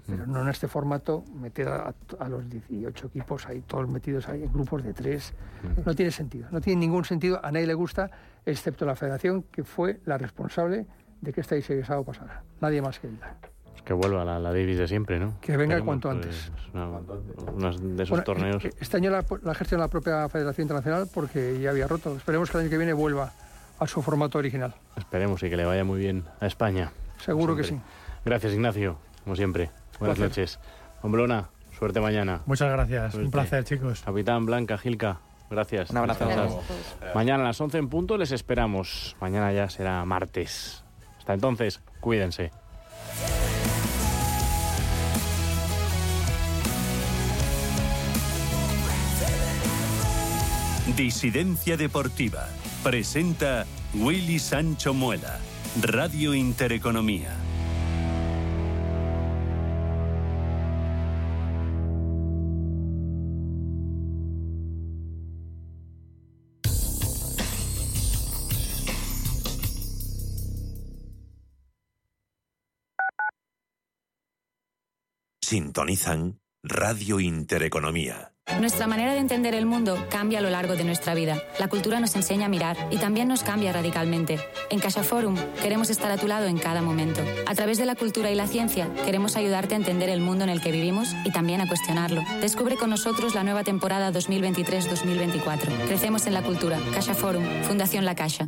pero no en este formato, meter a, a los 18 equipos ahí, todos metidos ahí en grupos de tres. No tiene sentido, no tiene ningún sentido, a nadie le gusta, excepto la federación, que fue la responsable de que esta sábado pasara. Nadie más que ella. Que vuelva la, la Davis de siempre, ¿no? Que venga Esperemos, cuanto pues, antes. una- unos de esos Bueno, torneos. eh, Este año la, la gestiona la propia Federación Internacional porque ya había roto. Esperemos que el año que viene vuelva a su formato original. Esperemos y que le vaya muy bien a España. Seguro que sí. Gracias, Ignacio, como siempre. Buenas Placer. noches. Hombrona, suerte mañana. Muchas gracias, un placer, chicos. Capitán Blanca, Gilca, gracias. Un abrazo. Gracias. Mañana a las 11 en punto les esperamos. Mañana ya será martes. Hasta entonces, cuídense. Disidencia Deportiva. Presenta Willy Sancho Muela. Radio Intereconomía. Sintonizan Radio Intereconomía. Nuestra manera de entender el mundo cambia a lo largo de nuestra vida. La cultura nos enseña a mirar y también nos cambia radicalmente. En Casa Forum queremos estar a tu lado en cada momento. A través de la cultura y la ciencia queremos ayudarte a entender el mundo en el que vivimos y también a cuestionarlo. Descubre con nosotros la nueva temporada 2023-2024. Crecemos en la cultura. Casa Forum, Fundación La Caixa.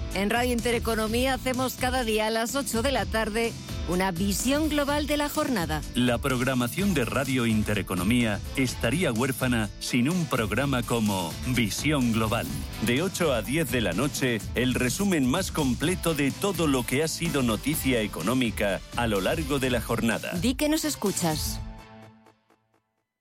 En Radio Intereconomía hacemos cada día a las 8 de la tarde una visión global de la jornada. La programación de Radio Intereconomía estaría huérfana sin un programa como Visión Global. De 8 a 10 de la noche, el resumen más completo de todo lo que ha sido noticia económica a lo largo de la jornada. Di que nos escuchas.